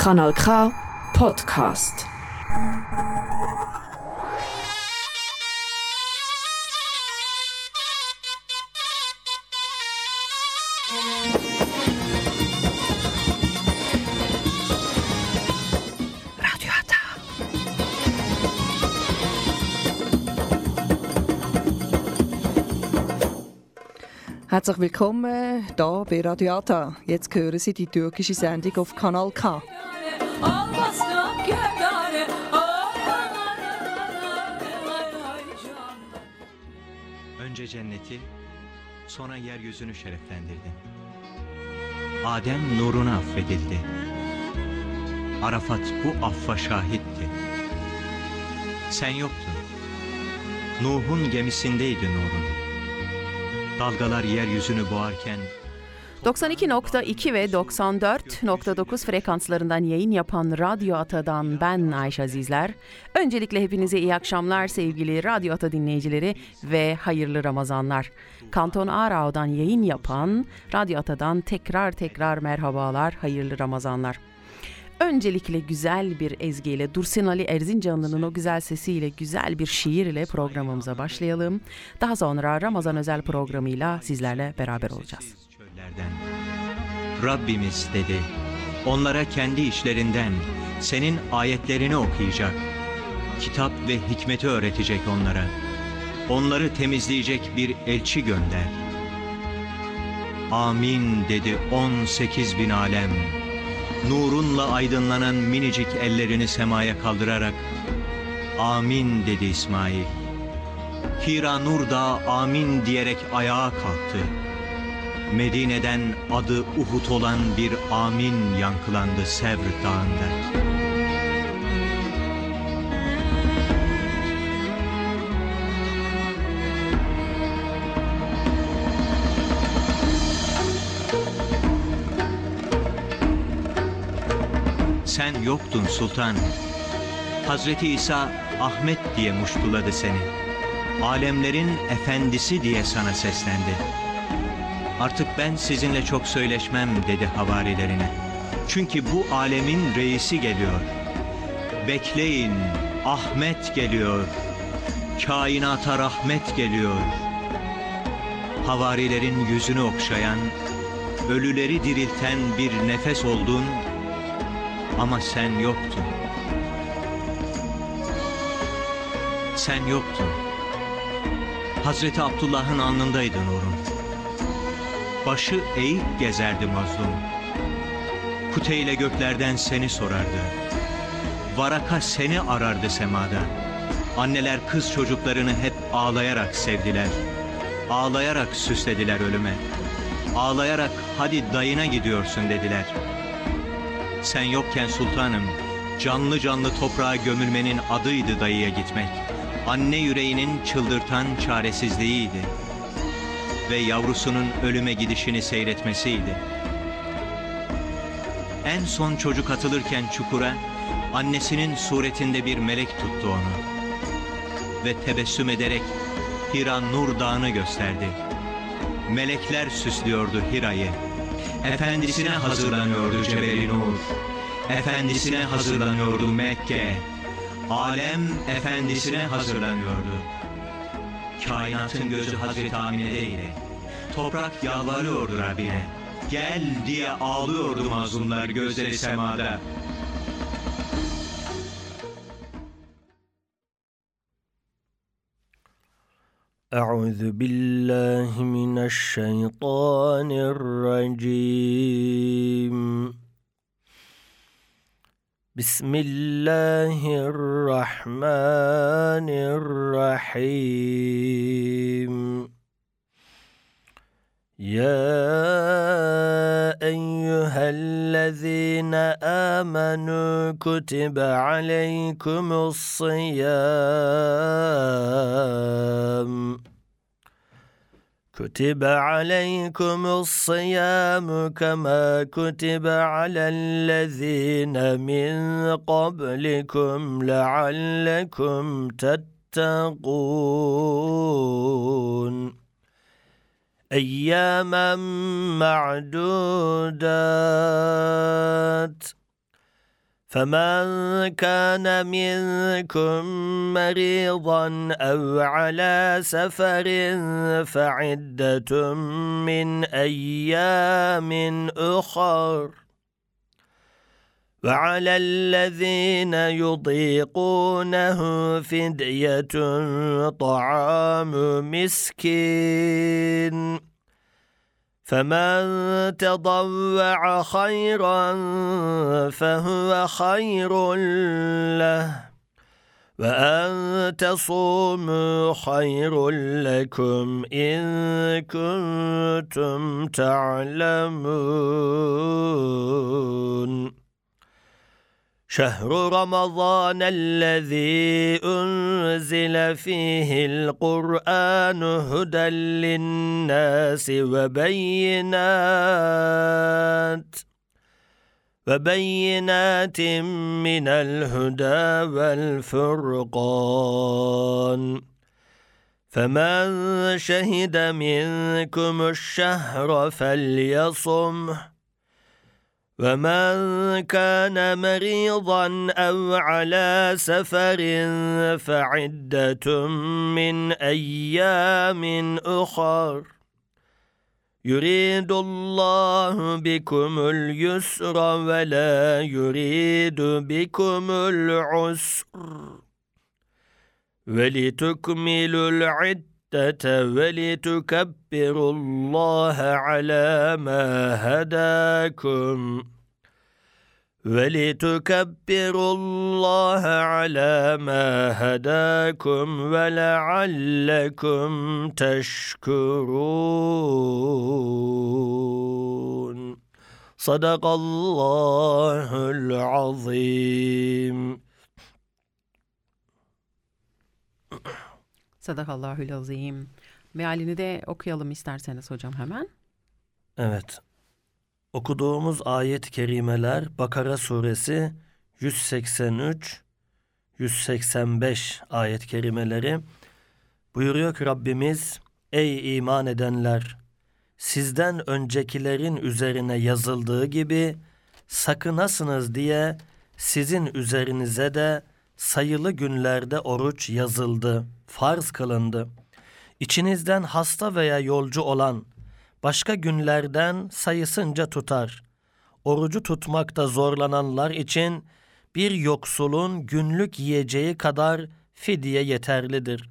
Kanal K Podcast. Herzlich willkommen hier bei Radio Ata. Jetzt hören Sie die türkische Sendung auf Kanal K. Önce cenneti, sonra yeryüzünü şereflendirdin. Adem nuruna affedildi. Arafat bu affa şahitti. Sen yoktun. Nuh'un gemisindeydi nurun. Dalgalar yeryüzünü boğarken 92.2 ve 94.9 frekanslarından yayın yapan Radyo Ata'dan ben Ayşe Azizler. Öncelikle hepinize iyi akşamlar sevgili Radyo Ata dinleyicileri ve hayırlı Ramazanlar. Kanton Aarau'dan yayın yapan Radyo Ata'dan tekrar tekrar merhabalar, hayırlı Ramazanlar. Öncelikle güzel bir ezgiyle Dursun Ali Erzincanlı'nın o güzel sesiyle güzel bir şiir ile programımıza başlayalım. Daha sonra Ramazan özel programıyla sizlerle beraber olacağız. Çöllerden. Rabbimiz dedi, onlara kendi işlerinden senin ayetlerini okuyacak. Kitap ve hikmeti öğretecek onlara. Onları temizleyecek bir elçi gönder. Amin dedi 18 bin alem. Nurunla aydınlanan minicik ellerini semaya kaldırarak Amin dedi İsmail. Hira Nur da amin diyerek ayağa kalktı. Medine'den adı Uhud olan bir amin yankılandı Sevr Dağı'nda. Sen yoktun sultan. Hazreti İsa Ahmet diye muştuladı seni. Alemlerin efendisi diye sana seslendi. Artık ben sizinle çok söyleşmem dedi havarilerine. Çünkü bu alemin reisi geliyor. Bekleyin, Ahmet geliyor. Kainata rahmet geliyor. Havarilerin yüzünü okşayan, ölüleri dirilten bir nefes oldun ama sen yoktun. Sen yoktun. Hazreti Abdullah'ın alnındaydı nurun. Başı eğik gezerdi mazlum. Kuteyle göklerden seni sorardı. Varaka seni arardı semada. Anneler kız çocuklarını hep ağlayarak sevdiler. Ağlayarak süslediler ölüme. Ağlayarak hadi dayına gidiyorsun dediler. Sen yokken sultanım, canlı canlı toprağa gömülmenin adıydı dayıya gitmek. Anne yüreğinin çıldırtan çaresizliğiydi ve yavrusunun ölüme gidişini seyretmesiydi. En son çocuk atılırken çukura, annesinin suretinde bir melek tuttu onu. Ve tebessüm ederek Hira Nur Dağı'nı gösterdi. Melekler süslüyordu Hira'yı. Efendisine hazırlanıyordu Cebeli Nur. Efendisine hazırlanıyordu Mekke. Alem efendisine hazırlanıyordu. Kainatın gözü Hazreti Amine'deydi. Toprak yalvarıyordu Rabbine. Gel diye ağlıyordu mazlumlar gözleri semada. أعوذ بالله من الشيطان الرجيم بسم الله الرحمن الرحيم. يا أيها الذين آمنوا كتب عليكم الصيام. كتب عليكم الصيام كما كتب على الذين من قبلكم لعلكم تتقون. أياما معدودات. فمن كان منكم مريضا أو على سفر فعده من أيام اخر وعلى الذين يضيقونه فديه طعام مسكين فمن تضوع خيرا فهو خير له وأن تصوموا خير لكم إن كنتم تعلمون. شهر رمضان الذي أنزل فيه القرآن هدى للناس وبينات وبينات من الهدى والفرقان. فمن شهد منكم الشهر فليصمه. ومن كان مريضا أو على سفر فعده من أيام اخر يريد الله بكم اليسر ولا يريد بكم العسر ولتكملوا العده ولتكبروا الله على ما هداكم. ولتكبروا الله على ما هداكم ولعلكم تشكرون. صدق الله العظيم. Sadakallahül azim. Mealini de okuyalım isterseniz hocam hemen. Evet. Okuduğumuz ayet-i kerimeler Bakara suresi 183 185 ayet-i kerimeleri buyuruyor ki Rabbimiz ey iman edenler sizden öncekilerin üzerine yazıldığı gibi sakınasınız diye sizin üzerinize de sayılı günlerde oruç yazıldı, farz kılındı. İçinizden hasta veya yolcu olan başka günlerden sayısınca tutar. Orucu tutmakta zorlananlar için bir yoksulun günlük yiyeceği kadar fidye yeterlidir.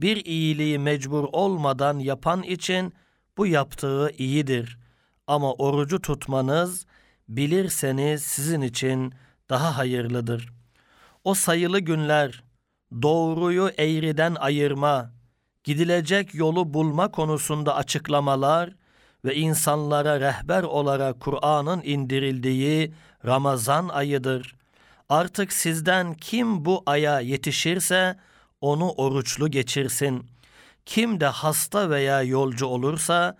Bir iyiliği mecbur olmadan yapan için bu yaptığı iyidir. Ama orucu tutmanız bilirseniz sizin için daha hayırlıdır. O sayılı günler doğruyu eğriden ayırma, gidilecek yolu bulma konusunda açıklamalar ve insanlara rehber olarak Kur'an'ın indirildiği Ramazan ayıdır. Artık sizden kim bu aya yetişirse onu oruçlu geçirsin. Kim de hasta veya yolcu olursa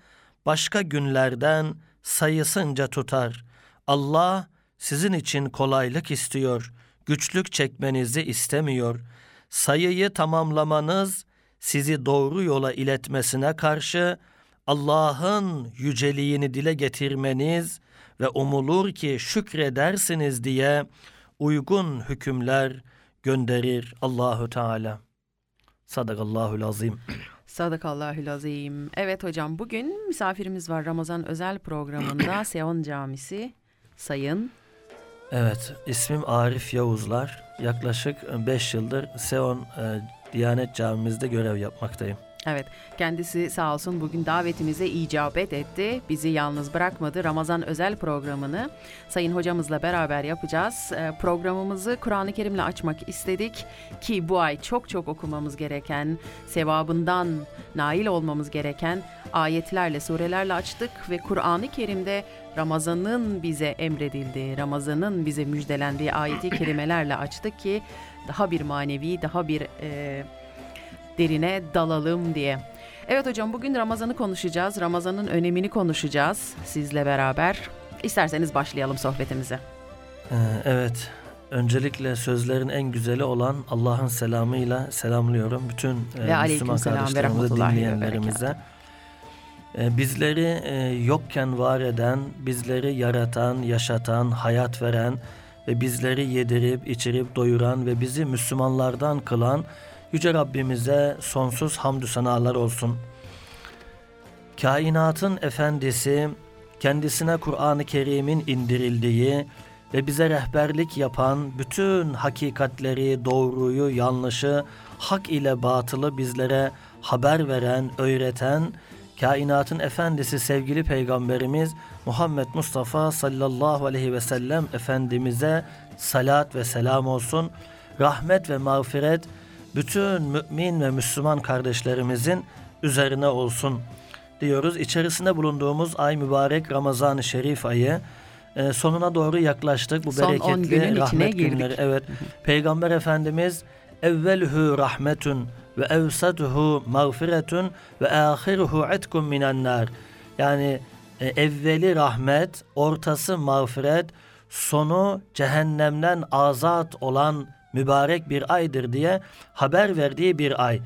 başka günlerden sayısınca tutar. Allah sizin için kolaylık istiyor, güçlük çekmenizi istemiyor. Sayıyı tamamlamanız sizi doğru yola iletmesine karşı Allah'ın yüceliğini dile getirmeniz ve umulur ki şükredersiniz diye uygun hükümler gönderir Allahu Teala. Sadakallahul azim. Sadakallahül azim. Evet hocam bugün misafirimiz var Ramazan özel programında Seon Camisi Sayın. Evet, ismim Arif Yavuzlar. Yaklaşık 5 yıldır Seon e, Diyanet Camimizde görev yapmaktayım. Evet kendisi sağ olsun bugün davetimize icabet etti. Bizi yalnız bırakmadı. Ramazan özel programını Sayın hocamızla beraber yapacağız. Ee, programımızı Kur'an-ı Kerim'le açmak istedik ki bu ay çok çok okumamız gereken, sevabından nail olmamız gereken ayetlerle, surelerle açtık ve Kur'an-ı Kerim'de Ramazan'ın bize emredildiği, Ramazan'ın bize müjdelendiği ayeti kerimelerle açtık ki daha bir manevi, daha bir e, derine dalalım diye. Evet hocam bugün Ramazan'ı konuşacağız. Ramazan'ın önemini konuşacağız sizle beraber. İsterseniz başlayalım sohbetimize. Ee, evet, öncelikle sözlerin en güzeli olan Allah'ın selamıyla selamlıyorum bütün e, Ve Müslüman kardeşlerimize, dinleyenlerimize. E, bizleri e, yokken var eden, bizleri yaratan, yaşatan, hayat veren ve bizleri yedirip içirip doyuran ve bizi Müslümanlardan kılan Yüce Rabbimize sonsuz hamdü senalar olsun. Kainatın efendisi, kendisine Kur'an-ı Kerim'in indirildiği ve bize rehberlik yapan bütün hakikatleri, doğruyu, yanlışı, hak ile batılı bizlere haber veren, öğreten, kainatın efendisi sevgili peygamberimiz Muhammed Mustafa sallallahu aleyhi ve sellem efendimize salat ve selam olsun. Rahmet ve mağfiret bütün mümin ve Müslüman kardeşlerimizin üzerine olsun diyoruz. İçerisinde bulunduğumuz ay mübarek Ramazan-ı Şerif ayı e, sonuna doğru yaklaştık. Bu Son on bereketli günün içine rahmet girdik. günleri. Evet. Peygamber Efendimiz evvelhu rahmetun ve evsaduhu mağfiretun ve ahiruhu etkum minen nar. Yani e, evveli rahmet, ortası mağfiret, sonu cehennemden azat olan mübarek bir aydır diye haber verdiği bir ay.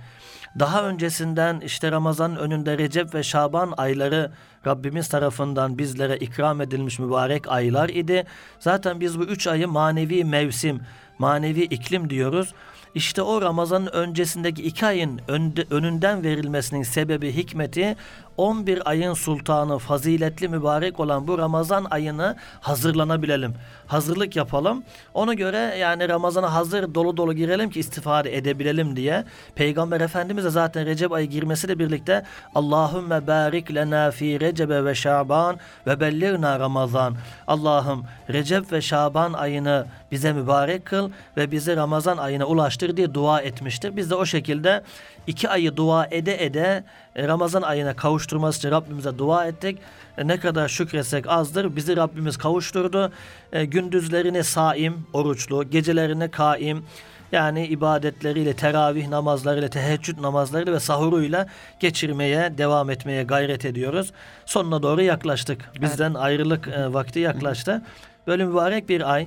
Daha öncesinden işte Ramazan'ın önünde Recep ve Şaban ayları Rabbimiz tarafından bizlere ikram edilmiş mübarek aylar idi. Zaten biz bu üç ayı manevi mevsim, manevi iklim diyoruz. İşte o Ramazan'ın öncesindeki iki ayın önde, önünden verilmesinin sebebi, hikmeti 11 ayın sultanı, faziletli mübarek olan bu Ramazan ayını hazırlanabilelim. Hazırlık yapalım. Ona göre yani Ramazan'a hazır dolu dolu girelim ki istifade edebilelim diye. Peygamber Efendimiz de zaten Recep ayı girmesiyle birlikte Allahümme barik lena fi Recebe ve Şaban ve belligna Ramazan. Allah'ım Recep ve Şaban ayını bize mübarek kıl ve bizi Ramazan ayına ulaştır diye dua etmiştir. Biz de o şekilde iki ayı dua ede ede e, Ramazan ayına kavuşturması için Rabbimize dua ettik. E, Ne kadar şükretsek azdır. Bizi Rabbimiz kavuşturdu. E, Gündüzlerini saim, oruçlu, gecelerini kaim, yani ibadetleriyle, teravih namazlarıyla, teheccüd namazlarıyla ve sahuruyla geçirmeye, devam etmeye gayret ediyoruz. Sonuna doğru yaklaştık. Bizden ayrılık e, vakti yaklaştı. Böyle mübarek bir ay.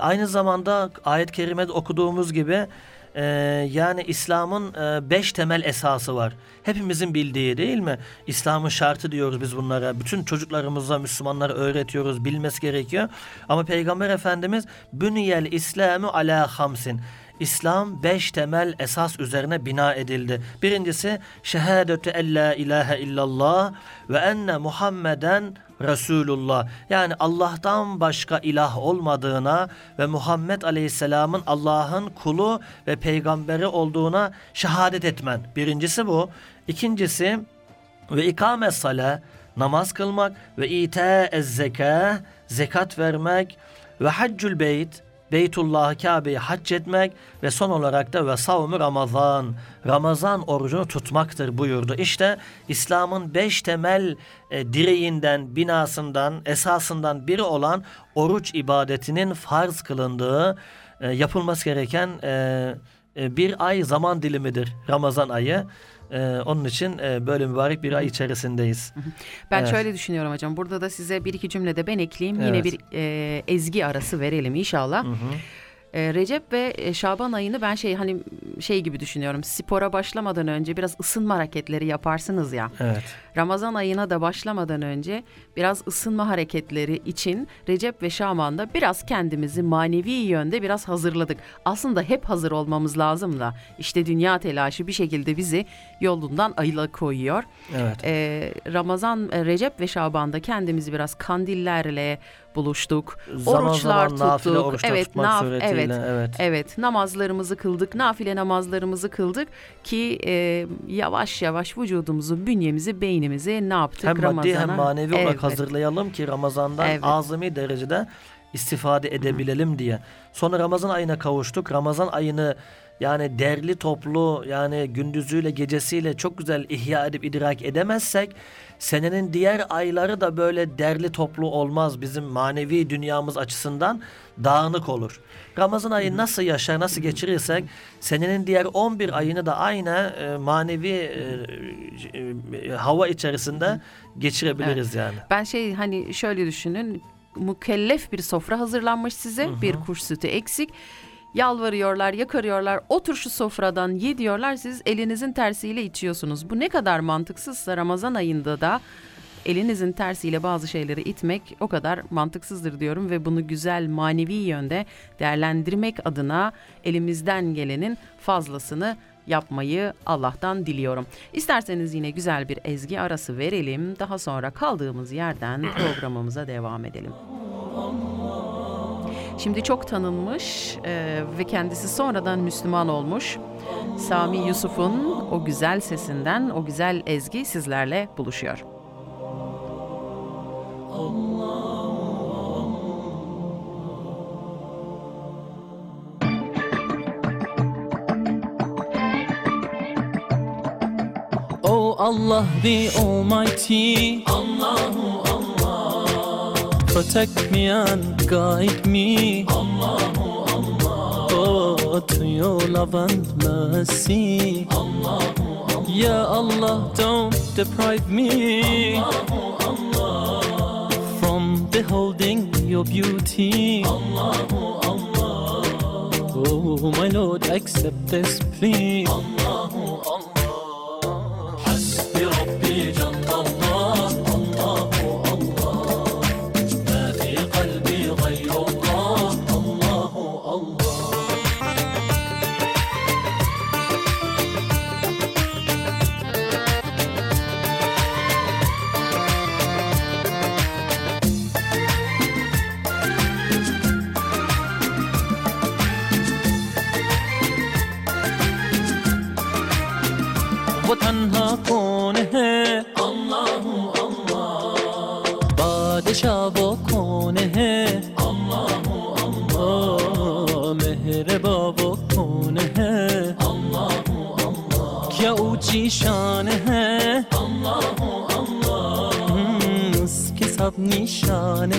Aynı zamanda ayet-i kerimede okuduğumuz gibi e, yani İslam'ın e, beş temel esası var. Hepimizin bildiği değil mi? İslam'ın şartı diyoruz biz bunlara. Bütün çocuklarımıza, Müslümanlara öğretiyoruz. Bilmesi gerekiyor. Ama Peygamber Efendimiz Büniyel İslam'ı ala hamsin. İslam beş temel esas üzerine bina edildi. Birincisi şehadetü en la ilahe illallah ve enne Muhammeden Resulullah. Yani Allah'tan başka ilah olmadığına ve Muhammed Aleyhisselam'ın Allah'ın kulu ve peygamberi olduğuna şehadet etmen. Birincisi bu. İkincisi ve ikame sala namaz kılmak ve ite ez zeka zekat vermek ve haccül beyt Beytullah'ı Kabe'yi hac etmek ve son olarak da ve savmu Ramazan. Ramazan orucunu tutmaktır buyurdu. İşte İslam'ın beş temel e, direğinden, binasından, esasından biri olan oruç ibadetinin farz kılındığı, e, yapılması gereken e, e, bir ay zaman dilimidir Ramazan ayı. E, onun için e, böyle mübarek bir ay içerisindeyiz. Ben Evet. şöyle düşünüyorum hocam. Burada da size bir iki cümlede ben ekleyeyim. Yine Evet. bir e, ezgi arası verelim inşallah. E, Recep ve e, Şaban ayını ben şey hani şey gibi düşünüyorum. Spora başlamadan önce biraz ısınma hareketleri yaparsınız ya. Evet. Ramazan ayına da başlamadan önce biraz ısınma hareketleri için Recep ve Şaban'da biraz kendimizi manevi yönde biraz hazırladık. Aslında hep hazır olmamız lazım da işte dünya telaşı bir şekilde bizi yolundan ayıla koyuyor. Evet. Ee, Ramazan, e, Recep ve Şaban'da kendimizi biraz kandillerle buluştuk. Zaman Oruçlar zaman nafile tuttuk. oruçlar evet, naf- suretiyle, evet. evet. Evet, namazlarımızı kıldık, nafile namazlarımızı kıldık ki e, yavaş yavaş vücudumuzu, bünyemizi, beynimizi ne yaptık Hem maddi Ramazan'a? hem manevi olarak Evet. hazırlayalım ki Ramazan'dan Evet. azami derecede istifade edebilelim diye. Sonra Ramazan ayına kavuştuk. Ramazan ayını yani derli toplu yani gündüzüyle gecesiyle çok güzel ihya edip idrak edemezsek senenin diğer ayları da böyle derli toplu olmaz. Bizim manevi dünyamız açısından dağınık olur. Ramazan ayı nasıl yaşar, nasıl geçirirsek senenin diğer 11 ayını da aynı e, manevi e, e, hava içerisinde geçirebiliriz yani. Ben şey hani şöyle düşünün mükellef bir sofra hazırlanmış size bir kuş sütü eksik. Yalvarıyorlar, yakarıyorlar. Otur şu sofradan ye diyorlar. Siz elinizin tersiyle içiyorsunuz. Bu ne kadar mantıksızsa Ramazan ayında da elinizin tersiyle bazı şeyleri itmek o kadar mantıksızdır diyorum ve bunu güzel manevi yönde değerlendirmek adına elimizden gelenin fazlasını yapmayı Allah'tan diliyorum. İsterseniz yine güzel bir ezgi arası verelim. Daha sonra kaldığımız yerden programımıza devam edelim. Şimdi çok tanınmış e, ve kendisi sonradan Müslüman olmuş. Sami Yusuf'un o güzel sesinden o güzel ezgi sizlerle buluşuyor. Allah the Almighty Allahu Allah Protect me and guide me. Allahu Allah Oh to your love and mercy. Allahu Allah Ya Allah don't deprive me Allahu Allah From beholding your beauty. Allahu Allah Oh my Lord accept this plea. Allahu Allah نشانه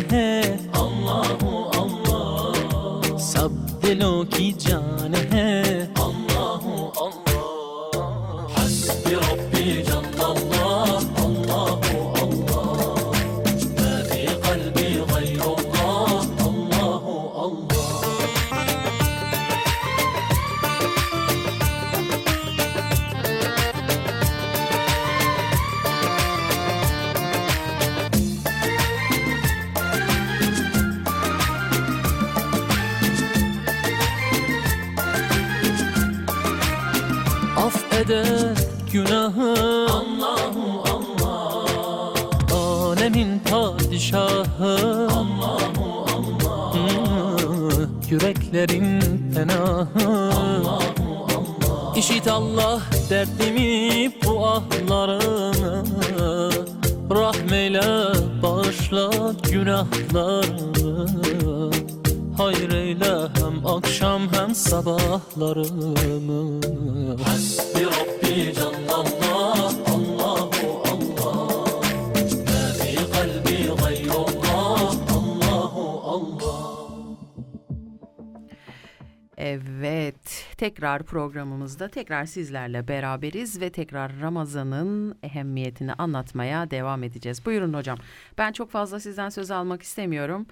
tekrar programımızda tekrar sizlerle beraberiz ve tekrar Ramazan'ın ehemmiyetini anlatmaya devam edeceğiz. Buyurun hocam. Ben çok fazla sizden söz almak istemiyorum.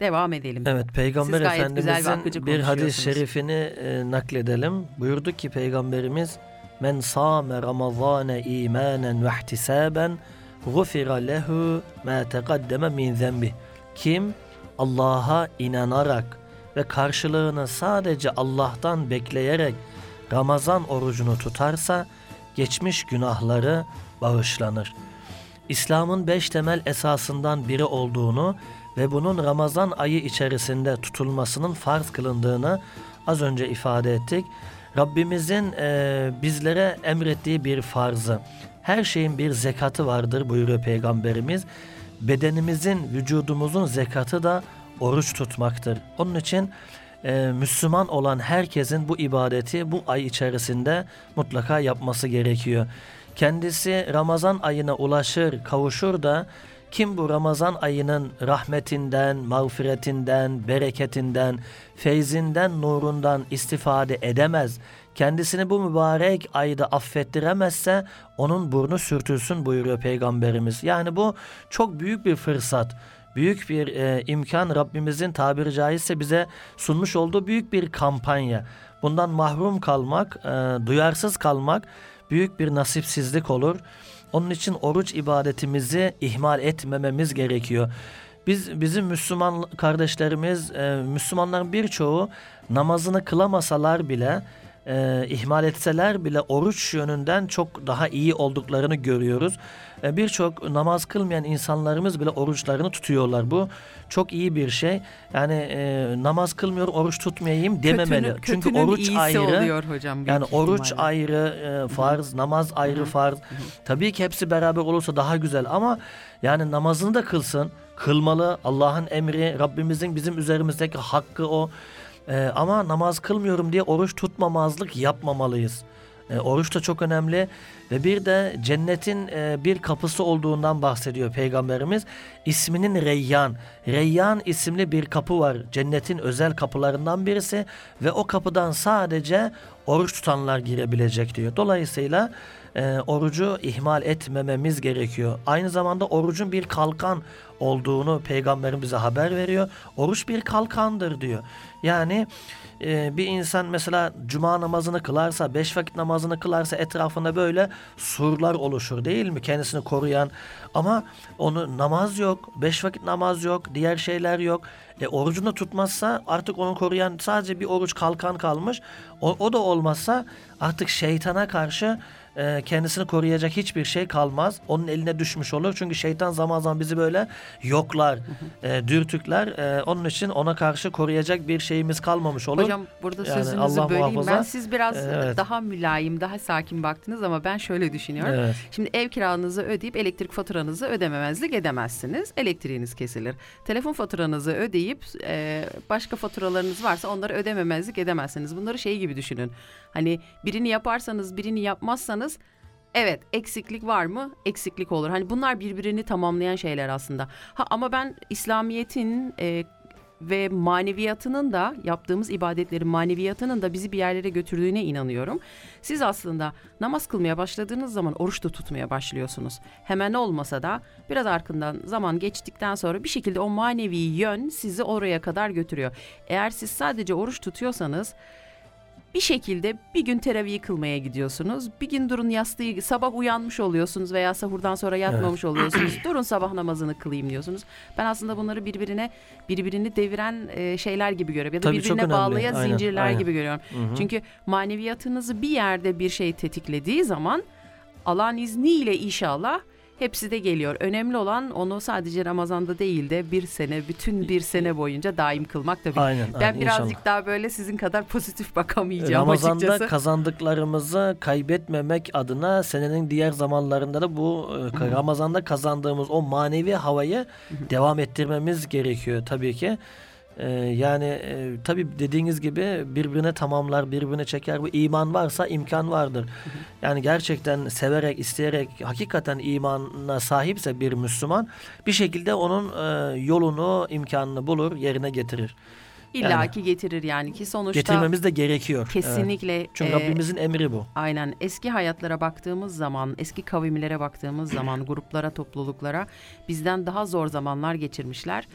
Devam edelim. Evet Peygamber Siz Efendimizin bir hadis-i şerifini e, nakledelim. Buyurdu ki Peygamberimiz Men sâme Ramazâne imanen ve ihtisâben gufira lehu ma teqaddeme min zenbih. Kim Allah'a inanarak ve karşılığını sadece Allah'tan bekleyerek Ramazan orucunu tutarsa geçmiş günahları bağışlanır. İslam'ın beş temel esasından biri olduğunu ve bunun Ramazan ayı içerisinde tutulmasının farz kılındığını az önce ifade ettik. Rabbimizin e, bizlere emrettiği bir farzı. Her şeyin bir zekatı vardır buyuruyor Peygamberimiz. Bedenimizin, vücudumuzun zekatı da oruç tutmaktır. Onun için e, Müslüman olan herkesin bu ibadeti bu ay içerisinde mutlaka yapması gerekiyor. Kendisi Ramazan ayına ulaşır, kavuşur da kim bu Ramazan ayının rahmetinden, mağfiretinden, bereketinden, feyzinden, nurundan istifade edemez, kendisini bu mübarek ayda affettiremezse onun burnu sürtülsün buyuruyor Peygamberimiz. Yani bu çok büyük bir fırsat büyük bir e, imkan Rabbimizin tabiri caizse bize sunmuş olduğu büyük bir kampanya. Bundan mahrum kalmak, e, duyarsız kalmak büyük bir nasipsizlik olur. Onun için oruç ibadetimizi ihmal etmememiz gerekiyor. Biz bizim Müslüman kardeşlerimiz, e, Müslümanların birçoğu namazını kılamasalar bile e, ihmal etseler bile oruç yönünden çok daha iyi olduklarını görüyoruz. E, Birçok namaz kılmayan insanlarımız bile oruçlarını tutuyorlar. Bu çok iyi bir şey. Yani e, namaz kılmıyor, oruç tutmayayım dememeli. Kötünün- Çünkü kötünün oruç iyisi ayrı. oluyor hocam. Yani oruç ihtimalle. ayrı e, farz, namaz ayrı farz. Tabii ki hepsi beraber olursa daha güzel ama yani namazını da kılsın. Kılmalı. Allah'ın emri, Rabbimizin bizim üzerimizdeki hakkı o. E, ama namaz kılmıyorum diye oruç tutmamazlık yapmamalıyız. E, oruç da çok önemli ve bir de cennetin e, bir kapısı olduğundan bahsediyor Peygamberimiz. İsminin Reyyan. Reyyan isimli bir kapı var. Cennetin özel kapılarından birisi ve o kapıdan sadece oruç tutanlar girebilecek diyor. Dolayısıyla e, orucu ihmal etmememiz gerekiyor. Aynı zamanda orucun bir kalkan olduğunu peygamberim bize haber veriyor. Oruç bir kalkandır diyor. Yani e, bir insan mesela cuma namazını kılarsa, beş vakit namazını kılarsa etrafında böyle surlar oluşur değil mi? Kendisini koruyan ama onu namaz yok, beş vakit namaz yok, diğer şeyler yok. E, orucunu tutmazsa artık onu koruyan sadece bir oruç kalkan kalmış. O, o da olmazsa artık şeytana karşı e, kendisini koruyacak hiçbir şey kalmaz. Onun eline düşmüş olur. Çünkü şeytan zaman zaman bizi böyle yoklar, e, dürtükler. E, onun için ona karşı koruyacak bir şeyimiz kalmamış olur. Hocam burada Yani sözünüzü Allah böleyim. muhafaza. Ben siz biraz Evet. daha mülayim, daha sakin baktınız ama ben şöyle düşünüyorum. Evet. Şimdi ev kiranızı ödeyip elektrik faturanızı ödememezlik edemezsiniz. Elektriğiniz kesilir. Telefon faturanızı ödeyip e, başka faturalarınız varsa onları ödememezlik edemezsiniz. Bunları şey gibi düşünün. Hani birini yaparsanız birini yapmazsanız Evet eksiklik var mı? Eksiklik olur. Hani bunlar birbirini tamamlayan şeyler aslında. Ha ama ben İslamiyet'in e, ve maneviyatının da yaptığımız ibadetlerin maneviyatının da bizi bir yerlere götürdüğüne inanıyorum. Siz aslında namaz kılmaya başladığınız zaman oruç da tutmaya başlıyorsunuz. Hemen olmasa da biraz arkından zaman geçtikten sonra bir şekilde o manevi yön sizi oraya kadar götürüyor. Eğer siz sadece oruç tutuyorsanız bir şekilde bir gün teravih kılmaya gidiyorsunuz. Bir gün durun yastığı sabah uyanmış oluyorsunuz veya sahurdan sonra yatmamış oluyorsunuz. Durun sabah namazını kılayım diyorsunuz. Ben aslında bunları birbirine birbirini deviren e, şeyler gibi görüyorum ya da Tabii, birbirine bağlayan Aynen, zincirler aynen. gibi görüyorum. Çünkü maneviyatınızı bir yerde bir şey tetiklediği zaman Allah'ın izniyle inşallah hepsi de geliyor. Önemli olan onu sadece Ramazan'da değil de bir sene, bütün bir sene boyunca daim kılmak tabii. Aynen, Ben aynen, birazcık inşallah. daha böyle sizin kadar pozitif bakamayacağım Ramazan'da açıkçası. kazandıklarımızı kaybetmemek adına senenin diğer zamanlarında da bu e, Ramazan'da kazandığımız o manevi havayı devam ettirmemiz gerekiyor tabii ki. E, yani e, tabii dediğiniz gibi birbirine tamamlar, birbirine çeker. Bu iman varsa imkan vardır. Yani gerçekten severek, isteyerek, hakikaten imanına sahipse bir Müslüman bir şekilde onun e, yolunu, imkanını bulur, yerine getirir. İlla yani. ki getirir yani ki sonuçta Getirmemiz de gerekiyor. Evet. kesinlikle Çünkü e, Rabbimizin emri bu. Aynen eski hayatlara baktığımız zaman, eski kavimlere baktığımız zaman, gruplara, topluluklara bizden daha zor zamanlar geçirmişler.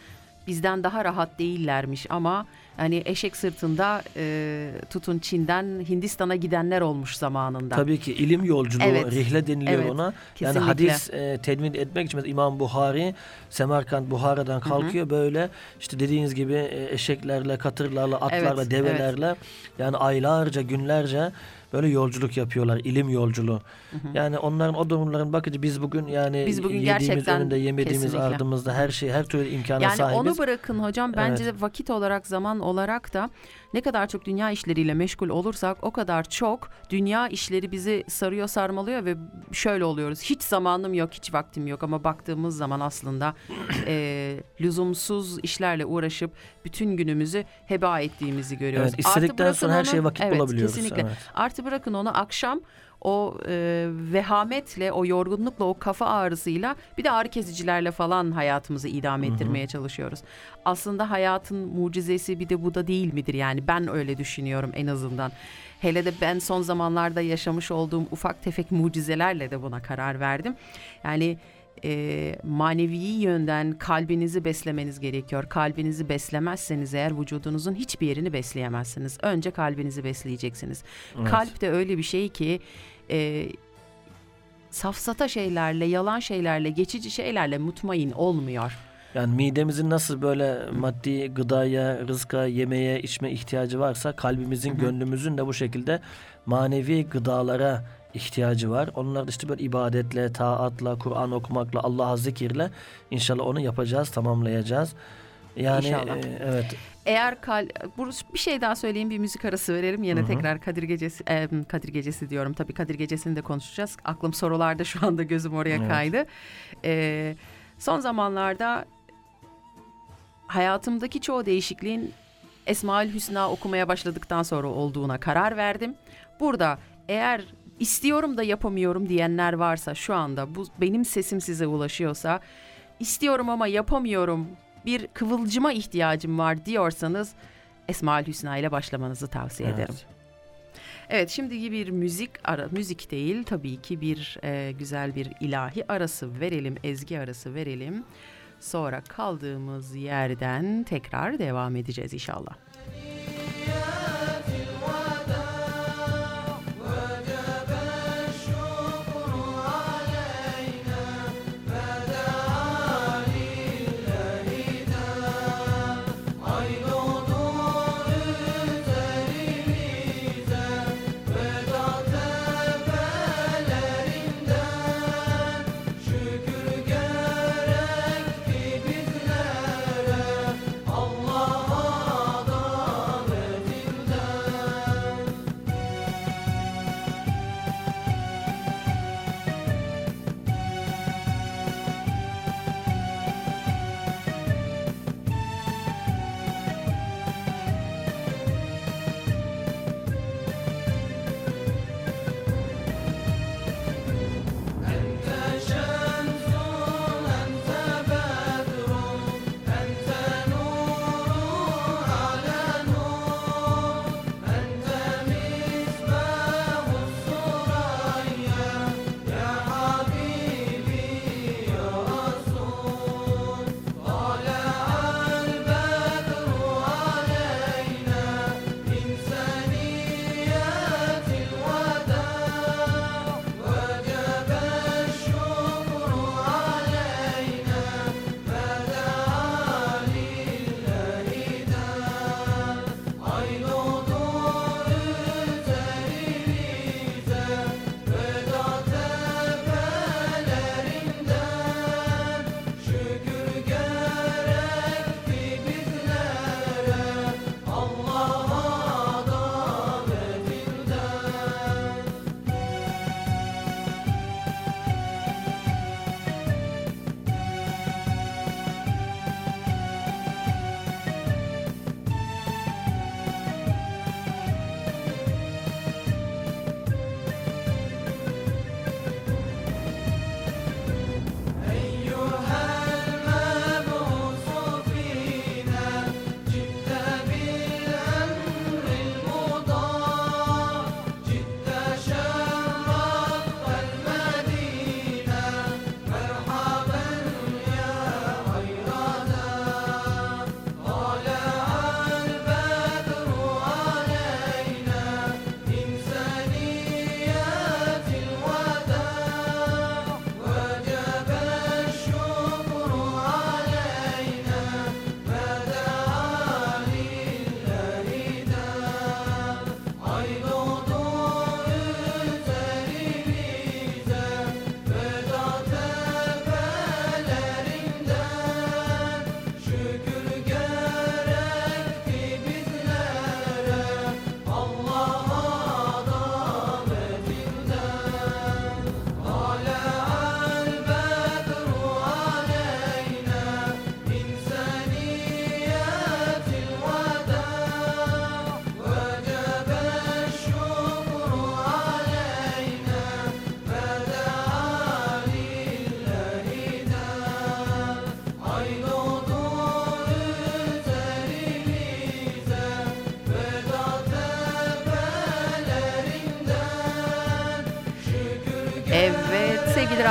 Bizden daha rahat değillermiş ama hani eşek sırtında e, tutun Çin'den Hindistan'a gidenler olmuş zamanında. Tabii ki ilim yolculuğu, Evet. rihle deniliyor Evet, ona. kesinlikle. Yani hadis e, tedvin etmek için İmam Buhari Semerkant Buhara'dan kalkıyor böyle işte dediğiniz gibi e, eşeklerle, katırlarla, atlarla, Evet, develerle yani aylarca, günlerce böyle yolculuk yapıyorlar. ilim yolculuğu. Yani onların o durumların bakıcı biz bugün yani Biz bugün yediğimiz gerçekten önünde, yemediğimiz kesinlikle. ardımızda her şey, her türlü imkana Yani sahibiz. onu bırakın hocam bence vakit olarak zaman olarak da ne kadar çok dünya işleriyle meşgul olursak o kadar çok dünya işleri bizi sarıyor sarmalıyor ve şöyle oluyoruz. Hiç zamanım yok hiç vaktim yok ama baktığımız zaman aslında e, lüzumsuz işlerle uğraşıp bütün günümüzü heba ettiğimizi görüyoruz. Evet, istedikten sonra her şeye vakit evet, bulabiliyoruz. Kesinlikle. Evet. Artı bırakın onu akşam o e, vehametle, o yorgunlukla, o kafa ağrısıyla bir de ağrı kesicilerle falan hayatımızı idame ettirmeye çalışıyoruz. Aslında hayatın mucizesi bir de bu da değil midir? Yani ben öyle düşünüyorum en azından. Hele de ben son zamanlarda yaşamış olduğum ufak tefek mucizelerle de buna karar verdim. Yani e, manevi yönden kalbinizi beslemeniz gerekiyor. Kalbinizi beslemezseniz eğer vücudunuzun hiçbir yerini besleyemezsiniz. Önce kalbinizi besleyeceksiniz. Evet. Kalp de öyle bir şey ki e, safsata şeylerle, yalan şeylerle, geçici şeylerle mutmain olmuyor. Yani midemizin nasıl böyle maddi gıdaya, rızka, yemeğe, içme ihtiyacı varsa kalbimizin, gönlümüzün de bu şekilde manevi gıdalara ihtiyacı var. Onlar da işte böyle ibadetle, taatla, Kur'an okumakla, Allah'a zikirle inşallah onu yapacağız, tamamlayacağız. Yani İnşallah. e, evet Eğer kal bir şey daha söyleyeyim bir müzik arası verelim yine Hı hı. tekrar Kadir Gecesi e, Kadir Gecesi diyorum tabii Kadir Gecesi'ni de konuşacağız. Aklım sorularda şu anda gözüm oraya Evet. kaydı. E, son zamanlarda hayatımdaki çoğu değişikliğin Esmaül Hüsna okumaya başladıktan sonra olduğuna karar verdim. Burada eğer istiyorum da yapamıyorum diyenler varsa şu anda bu benim sesim size ulaşıyorsa istiyorum ama yapamıyorum bir kıvılcıma ihtiyacım var diyorsanız Esmaül Hüsna ile başlamanızı tavsiye Evet. ederim. Evet şimdi bir müzik ara müzik değil tabii ki bir e, güzel bir ilahi arası verelim ezgi arası verelim. Sonra kaldığımız yerden tekrar devam edeceğiz inşallah.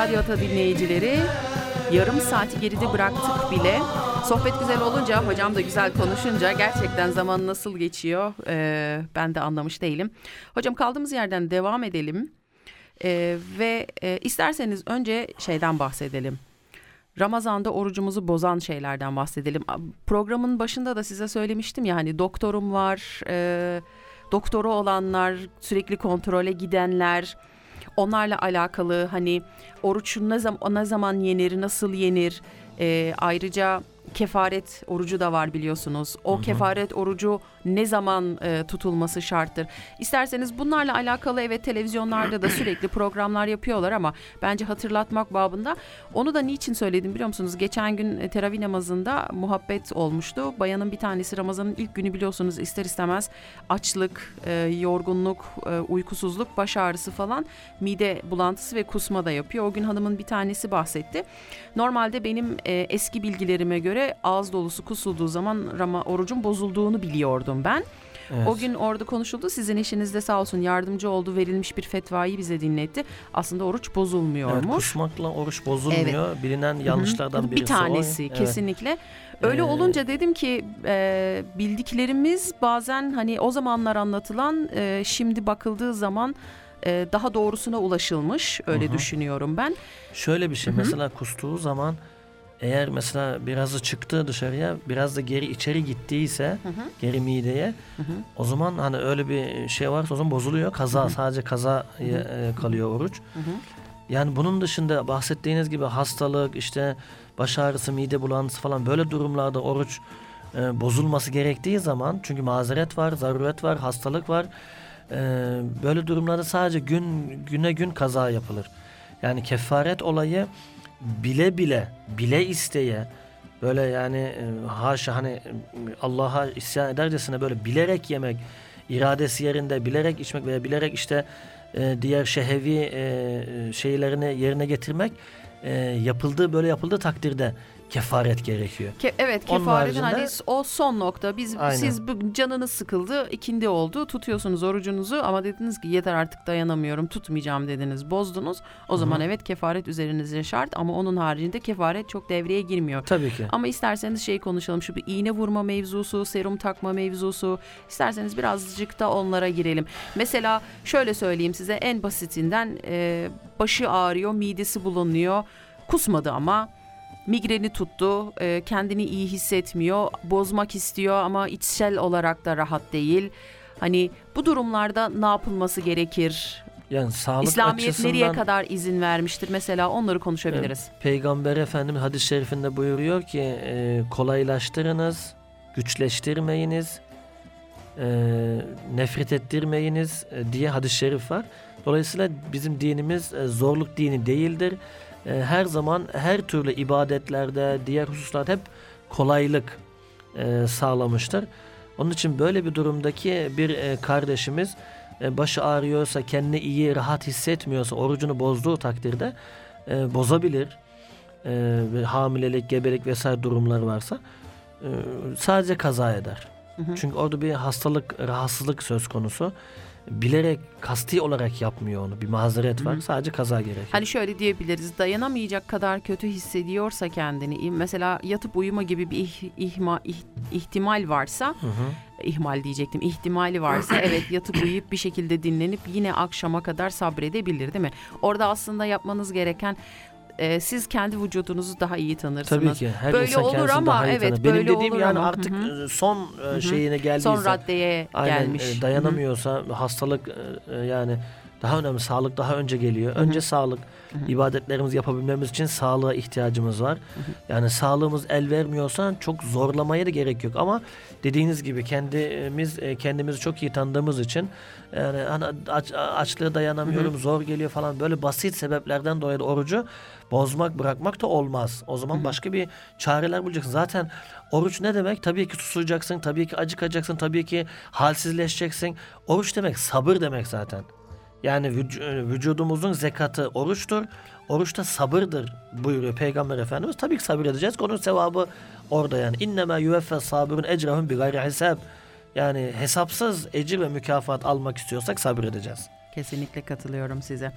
Radyo Ata dinleyicileri yarım saati geride bıraktık bile. Sohbet güzel olunca hocam da güzel konuşunca gerçekten zaman nasıl geçiyor ee, ben de anlamış değilim. Hocam kaldığımız yerden devam edelim. Ee, ve e, isterseniz önce şeyden bahsedelim. Ramazan'da orucumuzu bozan şeylerden bahsedelim. Programın başında da size söylemiştim ya hani doktorum var, e, doktoru olanlar, sürekli kontrole gidenler, onlarla alakalı hani oruç ne zaman ne zaman yenir, nasıl yenir? E, ayrıca kefaret orucu da var biliyorsunuz. O kefaret orucu ne zaman e, tutulması şarttır? İsterseniz bunlarla alakalı evet televizyonlarda da sürekli programlar yapıyorlar ama bence hatırlatmak babında onu da niçin söyledim biliyor musunuz? Geçen gün e, teravih namazında muhabbet olmuştu. Bayanın bir tanesi Ramazan'ın ilk günü biliyorsunuz ister istemez açlık, e, yorgunluk, e, uykusuzluk, baş ağrısı falan mide bulantısı ve kusma da yapıyor. O gün hanımın bir tanesi bahsetti. Normalde benim e, eski bilgilerime göre ağız dolusu kusulduğu zaman Rama orucun bozulduğunu biliyordum ben. Evet. O gün orada konuşuldu. Sizin eşiniz de sağ olsun yardımcı oldu. Verilmiş bir fetvayı bize dinletti. Aslında oruç Evet, bozulmuyormuş. kusmakla oruç bozulmuyor. Bilinen yanlışlardan Hı, birisi bir tanesi o. Evet. kesinlikle. Öyle Ee, olunca dedim ki e, bildiklerimiz bazen hani o zamanlar anlatılan e, şimdi bakıldığı zaman e, daha doğrusuna ulaşılmış. Öyle Hı hı. düşünüyorum ben. Şöyle bir şey Hı hı. mesela kustuğu zaman eğer mesela birazı çıktı dışarıya biraz da geri içeri gittiyse Hı hı. geri mideye Hı hı. o zaman hani öyle bir şey varsa o zaman bozuluyor. Kaza Hı hı. sadece kaza e, kalıyor oruç. Hı hı. Yani bunun dışında bahsettiğiniz gibi hastalık işte baş ağrısı mide bulantısı falan böyle durumlarda oruç e, bozulması gerektiği zaman çünkü mazeret var, zaruret var, hastalık var. E, böyle durumlarda sadece gün güne gün kaza yapılır. Yani kefaret olayı bile bile, bile isteye böyle yani e, haşa hani e, Allah'a isyan edercesine böyle bilerek yemek, iradesi yerinde bilerek içmek veya bilerek işte e, diğer şehevi e, şeylerini yerine getirmek e, yapıldığı böyle yapıldığı takdirde kefaret gerekiyor. Ke- evet Onun kefaretin haricinde- hani o son nokta. Biz Aynen. siz bu canınız sıkıldı, ikindi oldu. Tutuyorsunuz orucunuzu ama dediniz ki yeter artık dayanamıyorum, tutmayacağım dediniz. Bozdunuz. O zaman evet kefaret üzerinize şart ama onun haricinde kefaret çok devreye girmiyor. Tabii ki. Ama isterseniz şey konuşalım şu bir iğne vurma mevzusu, serum takma mevzusu. İsterseniz birazcık da onlara girelim. Mesela şöyle söyleyeyim size en basitinden e, başı ağrıyor, midesi bulunuyor. Kusmadı ama migreni tuttu, e, kendini iyi hissetmiyor, bozmak istiyor ama içsel olarak da rahat değil. Hani bu durumlarda ne yapılması gerekir? Yani sağlık İslamiyet açısından nereye kadar izin vermiştir? Mesela onları konuşabiliriz. Peygamber Efendimiz hadis-i şerifinde buyuruyor ki e, kolaylaştırınız, güçleştirmeyiniz, e, nefret ettirmeyiniz e, diye hadis-i şerif var. Dolayısıyla bizim dinimiz e, zorluk dini değildir. E, her zaman her türlü ibadetlerde, diğer hususlarda hep kolaylık e, sağlamıştır. Onun için böyle bir durumdaki bir e, kardeşimiz e, başı ağrıyorsa, kendini iyi, rahat hissetmiyorsa, orucunu bozduğu takdirde e, bozabilir. E, hamilelik, gebelik vesaire durumlar varsa e, sadece kaza eder. Hı hı. Çünkü orada bir hastalık, rahatsızlık söz konusu. Bilerek, kasti olarak yapmıyor onu. Bir mazeret var. Hı. Sadece kaza gerekiyor. Hani şöyle diyebiliriz dayanamayacak kadar kötü hissediyorsa kendini mesela yatıp uyuma gibi bir ih- ihma, ih- ihtimal varsa Hı hı. ihmal diyecektim ihtimali varsa evet yatıp uyuyup bir şekilde dinlenip yine akşama kadar sabredebilir değil mi? Orada aslında yapmanız gereken e, siz kendi vücudunuzu daha iyi tanırsınız. Tabii ki. Her Böyle insan olur ama daha iyi evet, tanır. Benim böyle dediğim olur yani ama. artık Hı e, son e, hı. şeyine geldiyse. Son raddeye Aynen gelmiş. e, Hı hı. dayanamıyorsa hastalık e, e, yani daha önemli sağlık daha önce geliyor. Önce sağlık. Hı hı. ibadetlerimizi yapabilmemiz için sağlığa ihtiyacımız var. Yani sağlığımız el vermiyorsa çok zorlamaya da gerek yok ama dediğiniz gibi kendimiz e, kendimizi çok iyi tanıdığımız için yani hani aç, açlığa dayanamıyorum, zor geliyor falan böyle basit sebeplerden dolayı da orucu bozmak, bırakmak da olmaz. O zaman başka bir çareler bulacaksın. Zaten oruç ne demek? Tabii ki susacaksın, tabii ki acıkacaksın, tabii ki halsizleşeceksin. Oruç demek sabır demek zaten. Yani vüc- vücudumuzun zekatı oruçtur. Oruç da sabırdır buyuruyor Peygamber Efendimiz. Tabii ki sabır edeceğiz. Onun sevabı orada yani. İnnemâ yüveffe sabirun ecrahum bi gayri hisab. Yani hesapsız ecir ve mükafat almak istiyorsak sabır edeceğiz. Kesinlikle katılıyorum size.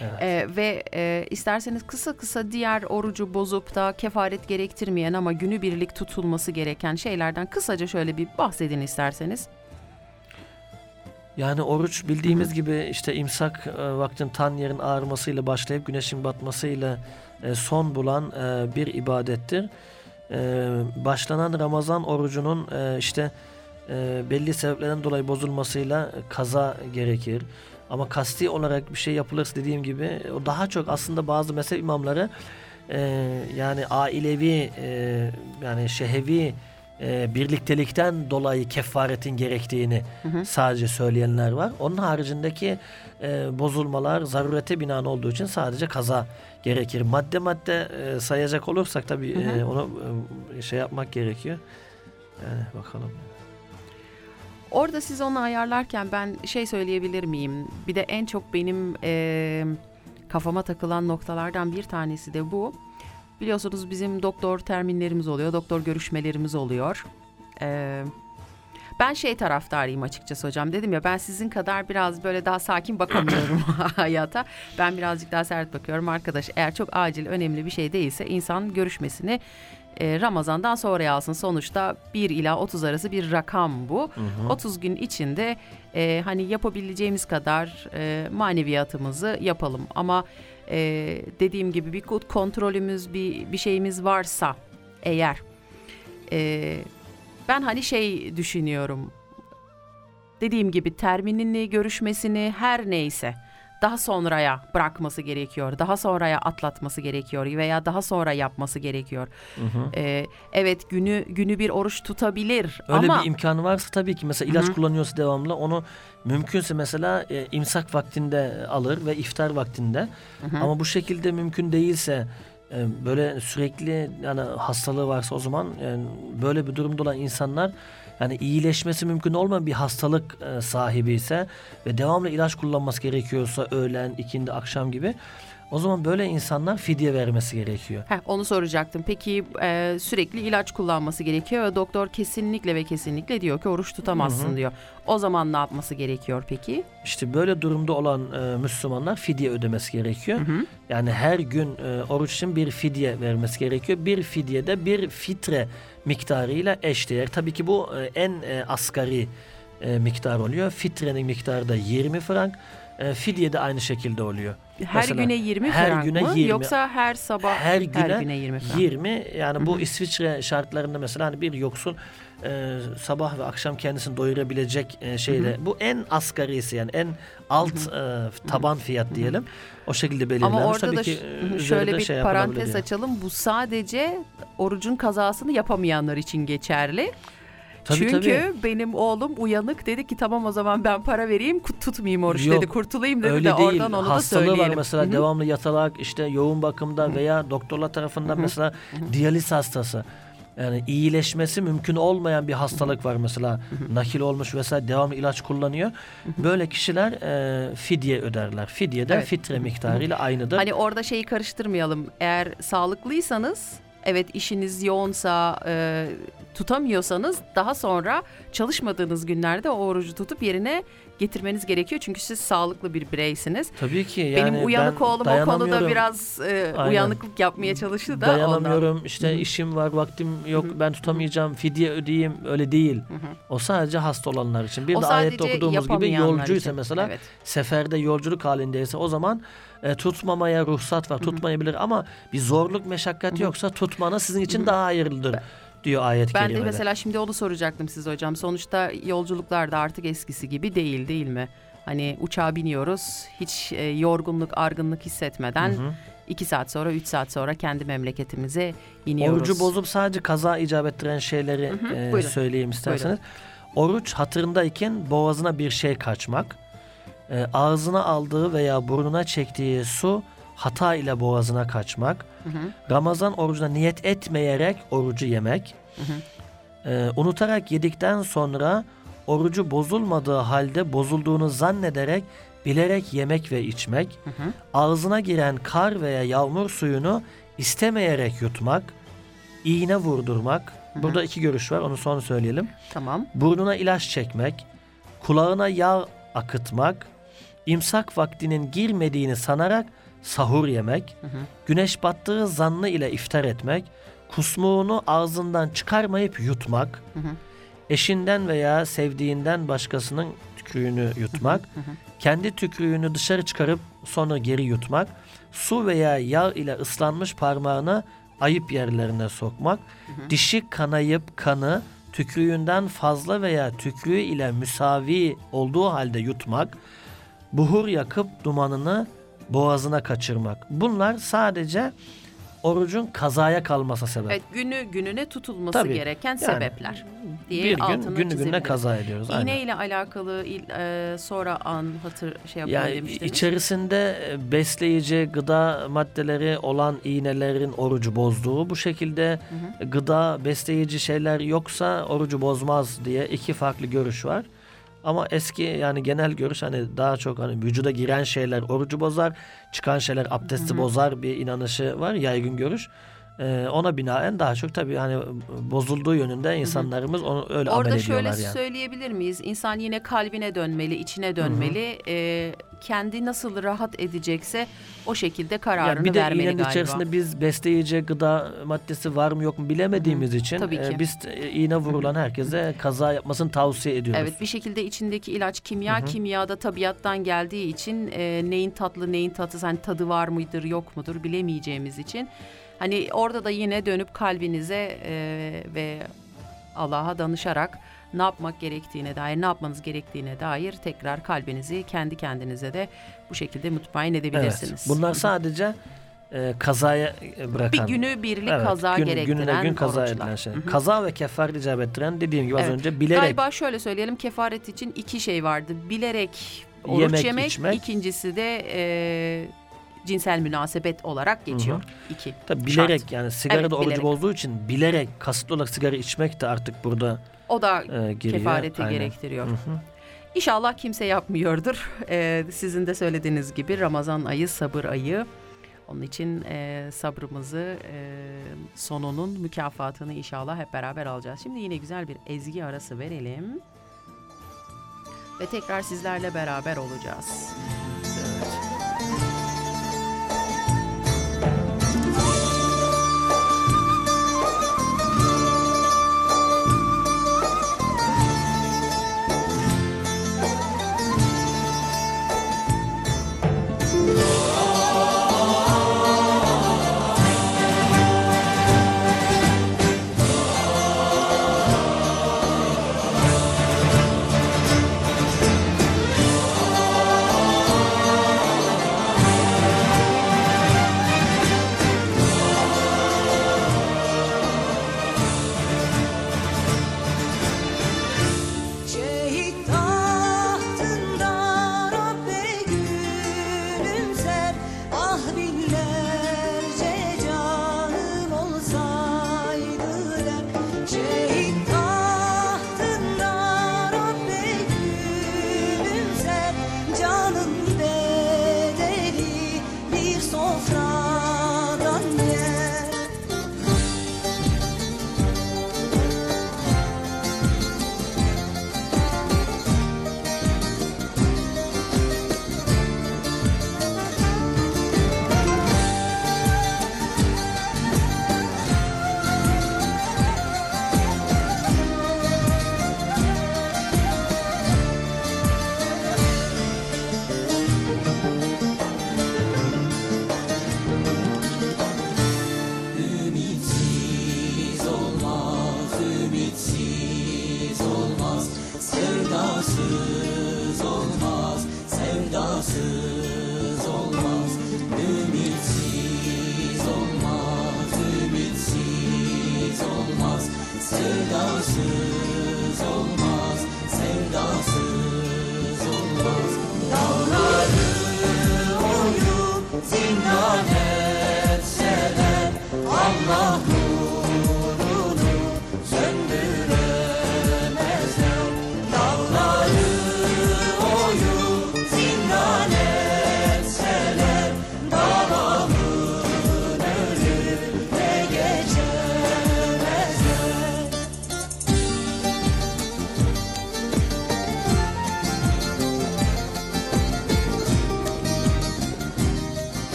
Evet. Ee, ve e, isterseniz kısa kısa diğer orucu bozup da kefaret gerektirmeyen ama günübirlik tutulması gereken şeylerden kısaca şöyle bir bahsedin isterseniz. Yani oruç bildiğimiz gibi işte imsak e, vaktin tan yerin ağarmasıyla başlayıp güneşin batmasıyla e, son bulan e, bir ibadettir. Başlanan Ramazan orucunun işte belli sebeplerden dolayı bozulmasıyla kaza gerekir. Ama kasti olarak bir şey yapılırsa dediğim gibi o daha çok aslında bazı mezhep imamları yani ailevi yani şehevi e, birliktelikten dolayı kefaretin gerektiğini Hı hı. sadece söyleyenler var. Onun haricindeki e, bozulmalar zarurete binaen olduğu için sadece kaza gerekir. Madde madde e, sayacak olursak tabii Hı hı. e, onu e, şey yapmak gerekiyor. Yani bakalım. Orada siz onu ayarlarken ben şey söyleyebilir miyim? Bir de en çok benim eee, kafama takılan noktalardan bir tanesi de bu. Biliyorsunuz bizim doktor terminlerimiz oluyor, doktor görüşmelerimiz oluyor. Eee, ben şey taraftarıyım açıkçası hocam. Dedim ya ben sizin kadar biraz böyle daha sakin bakamıyorum hayata. Ben birazcık daha sert bakıyorum. Arkadaş eğer çok acil önemli bir şey değilse insan görüşmesini e, Ramazan'dan sonraya alsın. Sonuçta 1 ila 30 arası bir rakam bu. 30 gün içinde e, hani yapabileceğimiz kadar e, maneviyatımızı yapalım. Ama e, dediğim gibi bir kontrolümüz bir bir şeyimiz varsa eğer e, ben hani şey düşünüyorum. Dediğim gibi terminini, görüşmesini her neyse daha sonraya bırakması gerekiyor. Daha sonraya atlatması gerekiyor veya daha sonra yapması gerekiyor. E, evet günü günü bir oruç tutabilir Öyle ama bir imkanı varsa tabii ki mesela ilaç kullanıyorsa devamlı onu mümkünse mesela e, imsak vaktinde alır ve iftar vaktinde. Ama bu şekilde mümkün değilse e, böyle sürekli yani hastalığı varsa o zaman yani böyle bir durumda olan insanlar yani iyileşmesi mümkün olmayan bir hastalık e, sahibi ise ve devamlı ilaç kullanması gerekiyorsa öğlen, ikindi, akşam gibi o zaman böyle insanlar fidye vermesi gerekiyor. Heh, onu soracaktım. Peki e, sürekli ilaç kullanması gerekiyor ve doktor kesinlikle ve kesinlikle diyor ki oruç tutamazsın diyor. O zaman ne yapması gerekiyor peki? İşte böyle durumda olan e, Müslümanlar fidye ödemesi gerekiyor. Yani her gün e, oruç için bir fidye vermesi gerekiyor. Bir fidye de bir fitre miktarıyla eşdeğer. Tabii ki bu e, en e, asgari e, miktar oluyor. Fitrenin miktarı da 20 frank. E, fidye de aynı şekilde oluyor. Her Mesela güne 20 her frank güne mı 20. yoksa her sabah her güne, 20 frank? 20 yani bu İsviçre şartlarında mesela hani bir yoksul e, sabah ve akşam kendisini doyurabilecek e, şeyle bu en asgarisi yani en alt e, taban fiyat diyelim. O şekilde belirlenmiş. Ama orada Tabii da ki, e, şöyle bir şey parantez açalım. Bu sadece orucun kazasını yapamayanlar için geçerli. Tabii, Çünkü tabii. benim oğlum uyanık dedi ki tamam o zaman ben para vereyim kut- tutmayayım oruç Yok, dedi. Kurtulayım dedi Öyle de değil. oradan onu da Hastalığı söyleyelim. var mesela Hı hı. devamlı yatalak işte yoğun bakımda veya doktorlar tarafından mesela diyaliz hastası. Yani iyileşmesi mümkün olmayan bir hastalık var mesela nakil olmuş vesaire devamlı ilaç kullanıyor. Böyle kişiler e, fidye öderler. Fidye de Evet. fitre miktarıyla aynıdır. Hani orada şeyi karıştırmayalım. Eğer sağlıklıysanız, evet işiniz yoğunsa, e, tutamıyorsanız daha sonra çalışmadığınız günlerde o orucu tutup yerine getirmeniz gerekiyor. Çünkü siz sağlıklı bir bireysiniz. Tabii ki yani Benim uyanık ben oğlum o konuda biraz e, Aynen. uyanıklık yapmaya çalıştı da ondan. Dayanamıyorum işte işim var vaktim yok ben tutamayacağım fidye ödeyeyim öyle değil. O sadece hasta olanlar için. Bir O de ayette okuduğumuz gibi yolcuysa için. mesela Evet. seferde yolculuk halindeyse o zaman e, tutmamaya ruhsat var tutmayabilir ama bir zorluk meşakkat yoksa tutmanız sizin için daha hayırlıdır diyor ayet-i Ben de kerimede. mesela şimdi onu soracaktım size hocam. Sonuçta yolculuklar da artık eskisi gibi değil değil mi? Hani uçağa biniyoruz hiç e, yorgunluk, argınlık hissetmeden iki saat sonra, üç saat sonra kendi memleketimize iniyoruz. Orucu bozup sadece kaza icap ettiren şeyleri hı, e, buyurun. söyleyeyim isterseniz. Oruç hatırındayken boğazına bir şey kaçmak, e, ağzına aldığı veya burnuna çektiği su hata ile boğazına kaçmak, Ramazan orucuna niyet etmeyerek orucu yemek, e, unutarak yedikten sonra orucu bozulmadığı halde bozulduğunu zannederek bilerek yemek ve içmek, ağzına giren kar veya yağmur suyunu istemeyerek yutmak, iğne vurdurmak. Burada iki görüş var onu sonra söyleyelim. Tamam. Burnuna ilaç çekmek, kulağına yağ akıtmak, imsak vaktinin girmediğini sanarak sahur yemek, güneş battığı zannı ile iftar etmek, kusmuğunu ağzından çıkarmayıp yutmak, eşinden veya sevdiğinden başkasının tükrüğünü yutmak, kendi tükrüğünü dışarı çıkarıp sonra geri yutmak, su veya yağ ile ıslanmış parmağını ayıp yerlerine sokmak, dişi kanayıp kanı tükrüğünden fazla veya tükrüğü ile müsavi olduğu halde yutmak, buhur yakıp dumanını boğazına kaçırmak. Bunlar sadece orucun kazaya kalması sebep. Evet, günü gününe tutulması Tabii, gereken yani sebepler diye bir gün günü gününe kaza ediyoruz. İğne aynen. ile alakalı il- e, sonra an hatır şey yapalım Yani demiştiniz. içerisinde besleyici gıda maddeleri olan iğnelerin orucu bozduğu, bu şekilde gıda besleyici şeyler yoksa orucu bozmaz diye iki farklı görüş var. Ama eski yani genel görüş hani daha çok hani vücuda giren şeyler orucu bozar, çıkan şeyler abdesti bozar bir inanışı var yaygın görüş. Ee, ona binaen daha çok tabii hani bozulduğu yönünde insanlarımız onu öyle amel Orada ediyorlar şöyle yani. söyleyebilir miyiz? İnsan yine kalbine dönmeli, içine dönmeli. E, kendi nasıl rahat edecekse o şekilde kararını Yani bir de vermeli iğnenin galiba. içerisinde biz besleyici gıda maddesi var mı yok mu bilemediğimiz için Tabii e, biz iğne vurulan herkese kaza yapmasını tavsiye ediyoruz. Evet bir şekilde içindeki ilaç kimya kimyada tabiattan geldiği için e, neyin tatlı neyin tatsız hani tadı var mıdır yok mudur bilemeyeceğimiz için hani orada da yine dönüp kalbinize e, ve Allah'a danışarak ne yapmak gerektiğine dair ne yapmanız gerektiğine dair tekrar kalbinizi kendi kendinize de bu şekilde mutmain edebilirsiniz. Evet. Bunlar sadece e, kazaya bırakan. bir günü birlik Evet, kaza gün- gerektiren gününe gün kaza oruçlar. edilen şey. Hı hı. Kaza ve kefaret icap ettiren dediğim gibi az Evet. önce bilerek Galiba şöyle söyleyelim kefaret için iki şey vardı. Bilerek oruç Yemek, yemek, içmek. ikincisi de e, cinsel münasebet olarak geçiyor. İki. tabii Şart. bilerek yani sigara Evet, da orucu bilerek. bozduğu için bilerek kasıtlı olarak sigara içmek de artık burada O da e, giriyor. kefareti Aynen. gerektiriyor. Hı hı. İnşallah kimse yapmıyordur. E, sizin de söylediğiniz gibi Ramazan ayı sabır ayı. Onun için e, sabrımızı e, sonunun mükafatını inşallah hep beraber alacağız. Şimdi yine güzel bir ezgi arası verelim. Ve tekrar sizlerle beraber olacağız. Şehit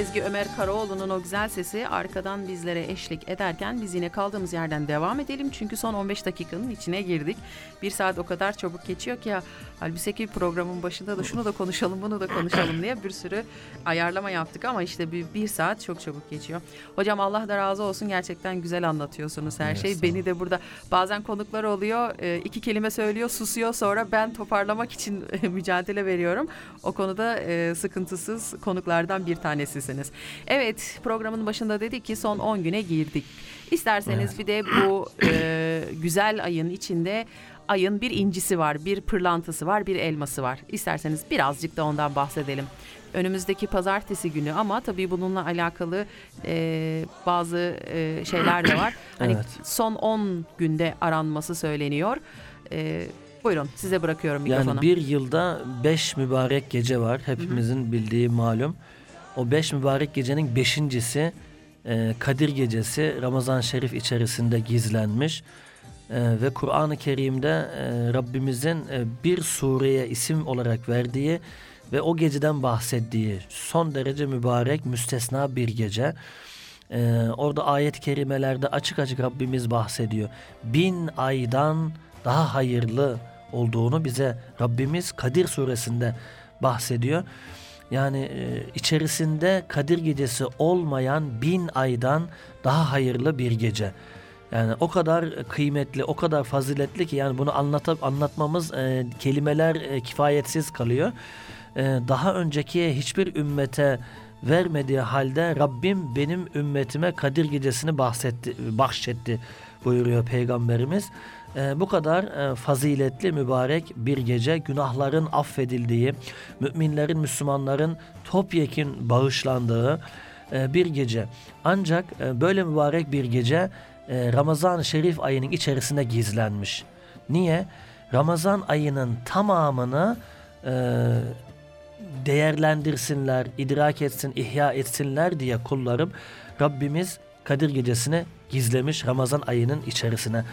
Ezgi Ömer Karaoğlu'nun o güzel sesi arkadan bizlere eşlik ederken biz yine kaldığımız yerden devam edelim. Çünkü son 15 dakikanın içine girdik. Bir saat o kadar çabuk geçiyor ki ya halbuki ki programın başında da şunu da konuşalım bunu da konuşalım diye bir sürü ayarlama yaptık ama işte bir, bir saat çok çabuk geçiyor. Hocam Allah da razı olsun gerçekten güzel anlatıyorsunuz her Evet, şeyi. Beni de burada bazen konuklar oluyor e, iki kelime söylüyor susuyor sonra ben toparlamak için mücadele veriyorum. O konuda e, sıkıntısız konuklardan bir tanesisiniz. Evet programın başında dedik ki son 10 güne girdik. İsterseniz bir de bu e, güzel ayın içinde ayın bir incisi var, bir pırlantısı var, bir elması var. İsterseniz birazcık da ondan bahsedelim. Önümüzdeki pazartesi günü ama tabii bununla alakalı e, bazı e, şeyler de var. Hani Evet. son 10 günde aranması söyleniyor. E, buyurun size bırakıyorum mikrofonu. Yani bir yılda beş mübarek gece var. Hepimizin bildiği malum. O beş mübarek gecenin beşincisi e, Kadir Gecesi Ramazan Şerif içerisinde gizlenmiş. E, ve Kur'an-ı Kerim'de e, Rabbimizin e, bir sureye isim olarak verdiği ve o geceden bahsettiği son derece mübarek müstesna bir gece. Ee, orada ayet-i kerimelerde açık açık Rabbimiz bahsediyor. Bin aydan daha hayırlı olduğunu bize Rabbimiz Kadir suresinde bahsediyor. Yani e, içerisinde Kadir gecesi olmayan bin aydan daha hayırlı bir gece. Yani o kadar kıymetli, o kadar faziletli ki yani bunu anlatıp anlatmamız e, kelimeler e, kifayetsiz kalıyor. E, daha önceki hiçbir ümmete vermediği halde Rabbim benim ümmetime Kadir gecesini bahsetti, bahşetti buyuruyor Peygamberimiz. E, bu kadar e, faziletli mübarek bir gece günahların affedildiği, müminlerin, Müslümanların topyekin bağışlandığı e, bir gece. Ancak e, böyle mübarek bir gece e, Ramazan-ı Şerif ayının içerisine gizlenmiş. Niye? Ramazan ayının tamamını e, değerlendirsinler, idrak etsin, ihya etsinler diye kullarım Rabbimiz Kadir Gecesi'ni gizlemiş Ramazan ayının içerisine.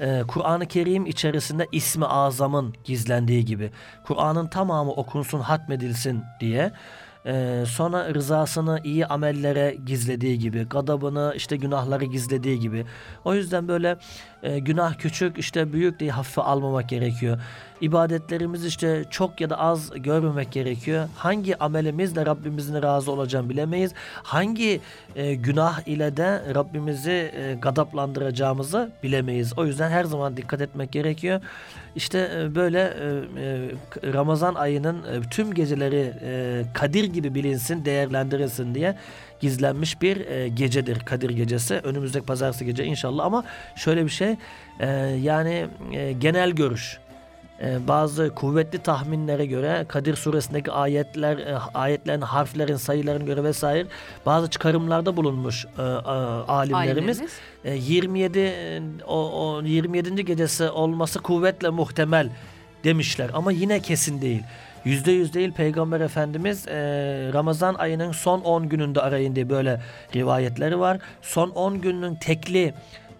Ee, Kur'an-ı Kerim içerisinde ismi azamın gizlendiği gibi Kur'an'ın tamamı okunsun, hatmedilsin diye ee, sonra rızasını iyi amellere gizlediği gibi, gadabını işte günahları gizlediği gibi. O yüzden böyle e, günah küçük işte büyük diye hafife almamak gerekiyor. İbadetlerimiz işte çok ya da az görmemek gerekiyor. Hangi amelimizle Rabbimizin razı olacağını bilemeyiz. Hangi e, günah ile de Rabbimizi e, gadaplandıracağımızı bilemeyiz. O yüzden her zaman dikkat etmek gerekiyor. İşte e, böyle e, e, Ramazan ayının tüm geceleri Kadir gibi bilinsin, değerlendirilsin diye gizlenmiş bir gecedir Kadir Gecesi. Önümüzdeki pazartesi gece inşallah ama şöyle bir şey yani genel görüş. E, bazı kuvvetli tahminlere göre Kadir suresindeki ayetler e, ayetlerin harflerin sayılarına göre vesaire bazı çıkarımlarda bulunmuş e, e, alimlerimiz. E, 27 e, o, o 27. gecesi olması kuvvetle muhtemel demişler ama yine kesin değil. Yüzde yüz değil Peygamber Efendimiz e, Ramazan ayının son 10 gününde arayın diye böyle rivayetleri var. Son 10 günün tekli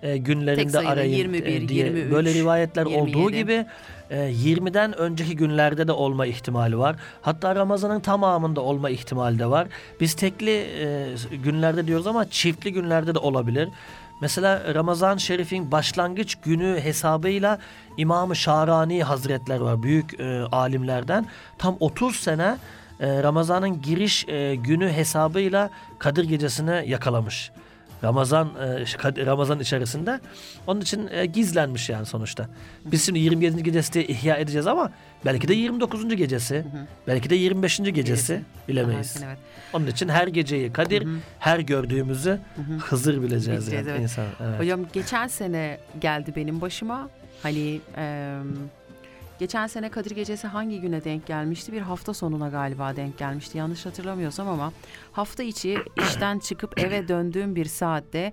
e, günlerinde Tek arayın 21, e, diye 23, böyle rivayetler olduğu 27. gibi e, 20'den önceki günlerde de olma ihtimali var. Hatta Ramazan'ın tamamında olma ihtimali de var. Biz tekli e, günlerde diyoruz ama çiftli günlerde de olabilir. Mesela Ramazan Şerif'in başlangıç günü hesabıyla İmam-ı Şarani Hazretler var büyük e, alimlerden. Tam 30 sene e, Ramazan'ın giriş günü hesabıyla Kadir Gecesi'ni yakalamış. Ramazan e, Ramazan içerisinde. Onun için e, gizlenmiş yani sonuçta. Biz şimdi 27. gecesi ihya edeceğiz ama belki de 29. gecesi, belki de 25. gecesi Gecesi. bilemeyiz. Aha, evet. Onun için her geceyi Kadir, her gördüğümüzü Hızır bileceğiz, Bileceğiz, yani evet. insan. Evet. Hocam geçen sene geldi benim başıma. Hani e, geçen sene Kadir Gecesi hangi güne denk gelmişti? Bir hafta sonuna galiba denk gelmişti. Yanlış hatırlamıyorsam ama hafta içi işten çıkıp eve döndüğüm bir saatte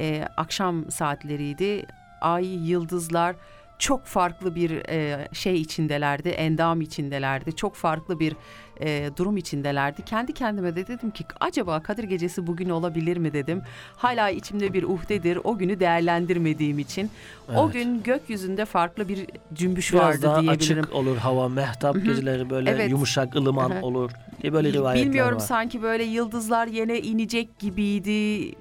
e, akşam saatleriydi. Ay, yıldızlar çok farklı bir e, şey içindelerdi, endam içindelerdi. Çok farklı bir e, durum içindelerdi. Kendi kendime de dedim ki acaba Kadir Gecesi bugün olabilir mi dedim. Hala içimde bir uhdedir o günü değerlendirmediğim için. O Evet. gün gökyüzünde farklı bir cümbüş Biraz vardı daha diyebilirim. açık olur hava, mehtap geceleri böyle Evet. yumuşak, ılıman olur diye böyle rivayetler Bilmiyorum var. sanki böyle yıldızlar yine inecek gibiydi.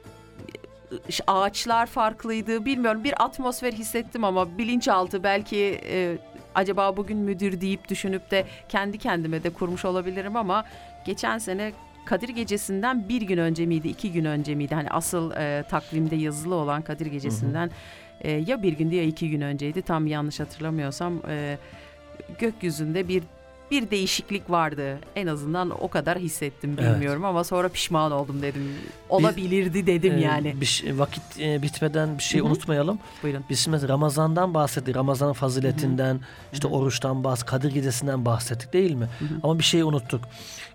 Ağaçlar farklıydı. Bilmiyorum bir atmosfer hissettim ama bilinçaltı belki e, acaba bugün müdür deyip düşünüp de kendi kendime de kurmuş olabilirim ama geçen sene Kadir Gecesi'nden bir gün önce miydi, iki gün önce miydi? Hani asıl e, takvimde yazılı olan Kadir Gecesi'nden e, ya bir gündü ya iki gün önceydi. Tam yanlış hatırlamıyorsam e, gökyüzünde bir bir değişiklik vardı. En azından o kadar hissettim Evet. bilmiyorum ama sonra pişman oldum dedim. Olabilirdi dedim Ee, yani. Bir şey- vakit e, bitmeden bir şey Hı hı. unutmayalım. Buyurun. Biz şimdi Ramazan'dan bahsettik. Ramazan'ın faziletinden, işte oruçtan bahsettik, Kadir Gecesi'nden bahsettik değil mi? hı. Ama bir şey unuttuk.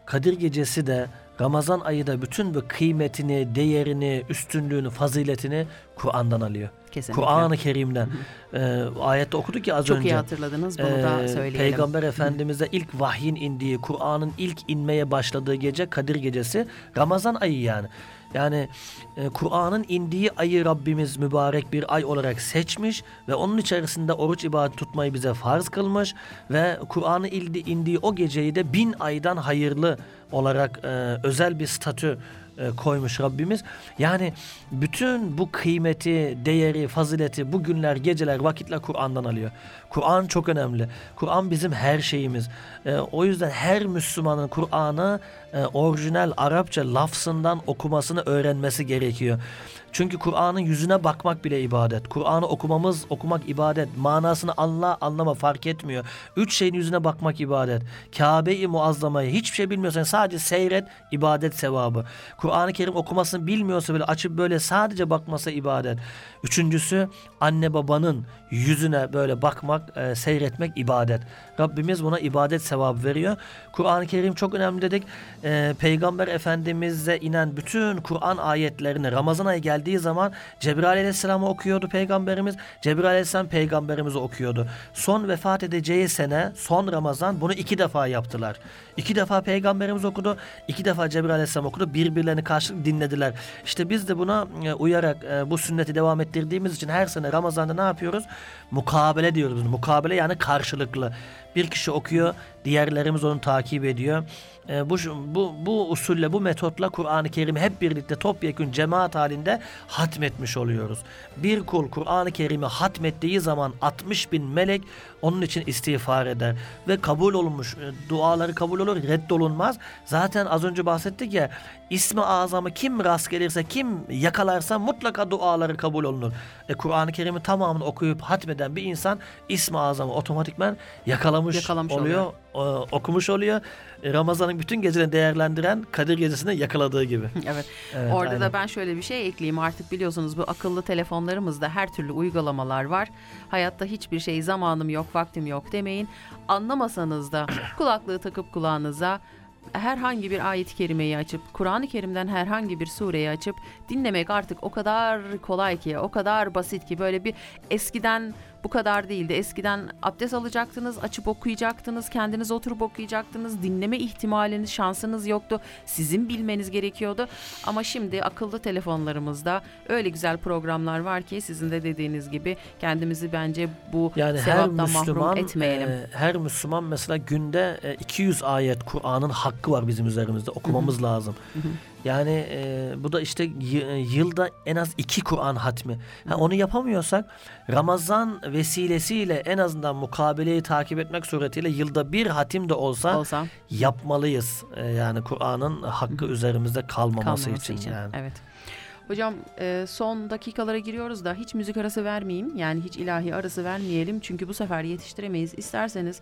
Kadir Gecesi de Ramazan ayı da bütün bu kıymetini, değerini, üstünlüğünü, faziletini Kur'an'dan alıyor. Kesinlikle. Kur'an-ı Kerim'den. Ee, ayette okuduk ya az Çok önce. iyi hatırladınız. Bunu Ee, da söyleyelim. Peygamber Efendimiz'e ilk vahyin indiği, Kur'an'ın ilk inmeye başladığı gece Kadir Gecesi Ramazan ayı yani. Yani e, Kur'an'ın indiği ayı Rabbimiz mübarek bir ay olarak seçmiş ve onun içerisinde oruç ibadet tutmayı bize farz kılmış ve Kur'an'ın ildi, indiği o geceyi de bin aydan hayırlı olarak e, özel bir statü e, koymuş Rabbimiz. Yani bütün bu kıymeti, değeri, fazileti bu günler, geceler, vakitler Kur'an'dan alıyor. Kur'an çok önemli. Kur'an bizim her şeyimiz. E, o yüzden her Müslümanın Kur'an'ı e, orijinal Arapça lafzından okumasını öğrenmesi gerekiyor. Çünkü Kur'an'ın yüzüne bakmak bile ibadet. Kur'an'ı okumamız, okumak ibadet. Manasını anla, anlama fark etmiyor. Üç şeyin yüzüne bakmak ibadet. Kabe-i Muazzama'yı hiçbir şey bilmiyorsan sadece seyret, ibadet sevabı. Kur'an-ı Kerim okumasını bilmiyorsa böyle açıp böyle sadece bakması ibadet. Üçüncüsü anne babanın yüzüne böyle bakmak, e, seyretmek ibadet. Rabbimiz buna ibadet sevabı veriyor. Kur'an-ı Kerim çok önemli dedik. E, Peygamber Efendimiz'e inen bütün Kur'an ayetlerini Ramazan ayı geldiği zaman Cebrail Aleyhisselam'ı okuyordu Peygamberimiz. Cebrail Aleyhisselam Peygamberimizi okuyordu. Son vefat edeceği sene, son Ramazan bunu iki defa yaptılar. İki defa Peygamberimiz okudu, iki defa Cebrail Aleyhisselam okudu. Birbirlerini karşılık dinlediler. İşte biz de buna e, uyarak e, bu sünneti devam ettirdiğimiz için her sene Ramazan'da ne yapıyoruz? Mukabele diyoruz. Mukabele yani karşılıklı. Bir kişi okuyor, diğerlerimiz onu takip ediyor. E, bu, bu, bu usulle, bu metotla Kur'an-ı Kerim'i hep birlikte topyekün cemaat halinde hatmetmiş oluyoruz. Bir kul Kur'an-ı Kerim'i hatmettiği zaman 60 bin melek onun için istiğfar eder. Ve kabul olunmuş, e, duaları kabul olur, reddolunmaz. Zaten az önce bahsettik ya, ismi azamı kim rast gelirse, kim yakalarsa mutlaka duaları kabul olunur. E, Kur'an-ı Kerim'i tamamını okuyup hatmeden bir insan ismi azamı otomatikman yakalamış, Yakalamış oluyor, e, okumuş oluyor. E, Ramazan'ın bütün gecelerini değerlendiren Kadir Gecesi'nde yakaladığı gibi. Evet. Evet, Orada aynen. da ben şöyle bir şey ekleyeyim. Artık biliyorsunuz bu akıllı telefonlarımızda her türlü uygulamalar var. Hayatta hiçbir şey zamanım yok, vaktim yok demeyin. Anlamasanız da kulaklığı takıp kulağınıza herhangi bir ayet-i kerimeyi açıp Kur'an-ı Kerim'den herhangi bir sureyi açıp dinlemek artık o kadar kolay ki, o kadar basit ki böyle bir eskiden bu kadar değildi. Eskiden abdest alacaktınız, açıp okuyacaktınız, kendiniz oturup okuyacaktınız. Dinleme ihtimaliniz, şansınız yoktu. Sizin bilmeniz gerekiyordu. Ama şimdi akıllı telefonlarımızda öyle güzel programlar var ki sizin de dediğiniz gibi kendimizi bence bu Yani her sevaptan mahrum Müslüman etmeyelim. e, her Müslüman mesela günde e, 200 ayet Kur'an'ın hakkı var bizim üzerimizde okumamız lazım. Yani e, bu da işte y- yılda en az iki Kur'an hatmi. Ha, onu yapamıyorsak Ramazan vesilesiyle en azından mukabeleyi takip etmek suretiyle yılda bir hatim de olsa olsa yapmalıyız. E, yani Kur'an'ın hakkı üzerimizde kalmaması, kalmaması için, yani. Evet. Hocam e, son dakikalara giriyoruz da hiç müzik arası vermeyeyim. Yani hiç ilahi arası vermeyelim. Çünkü bu sefer yetiştiremeyiz. İsterseniz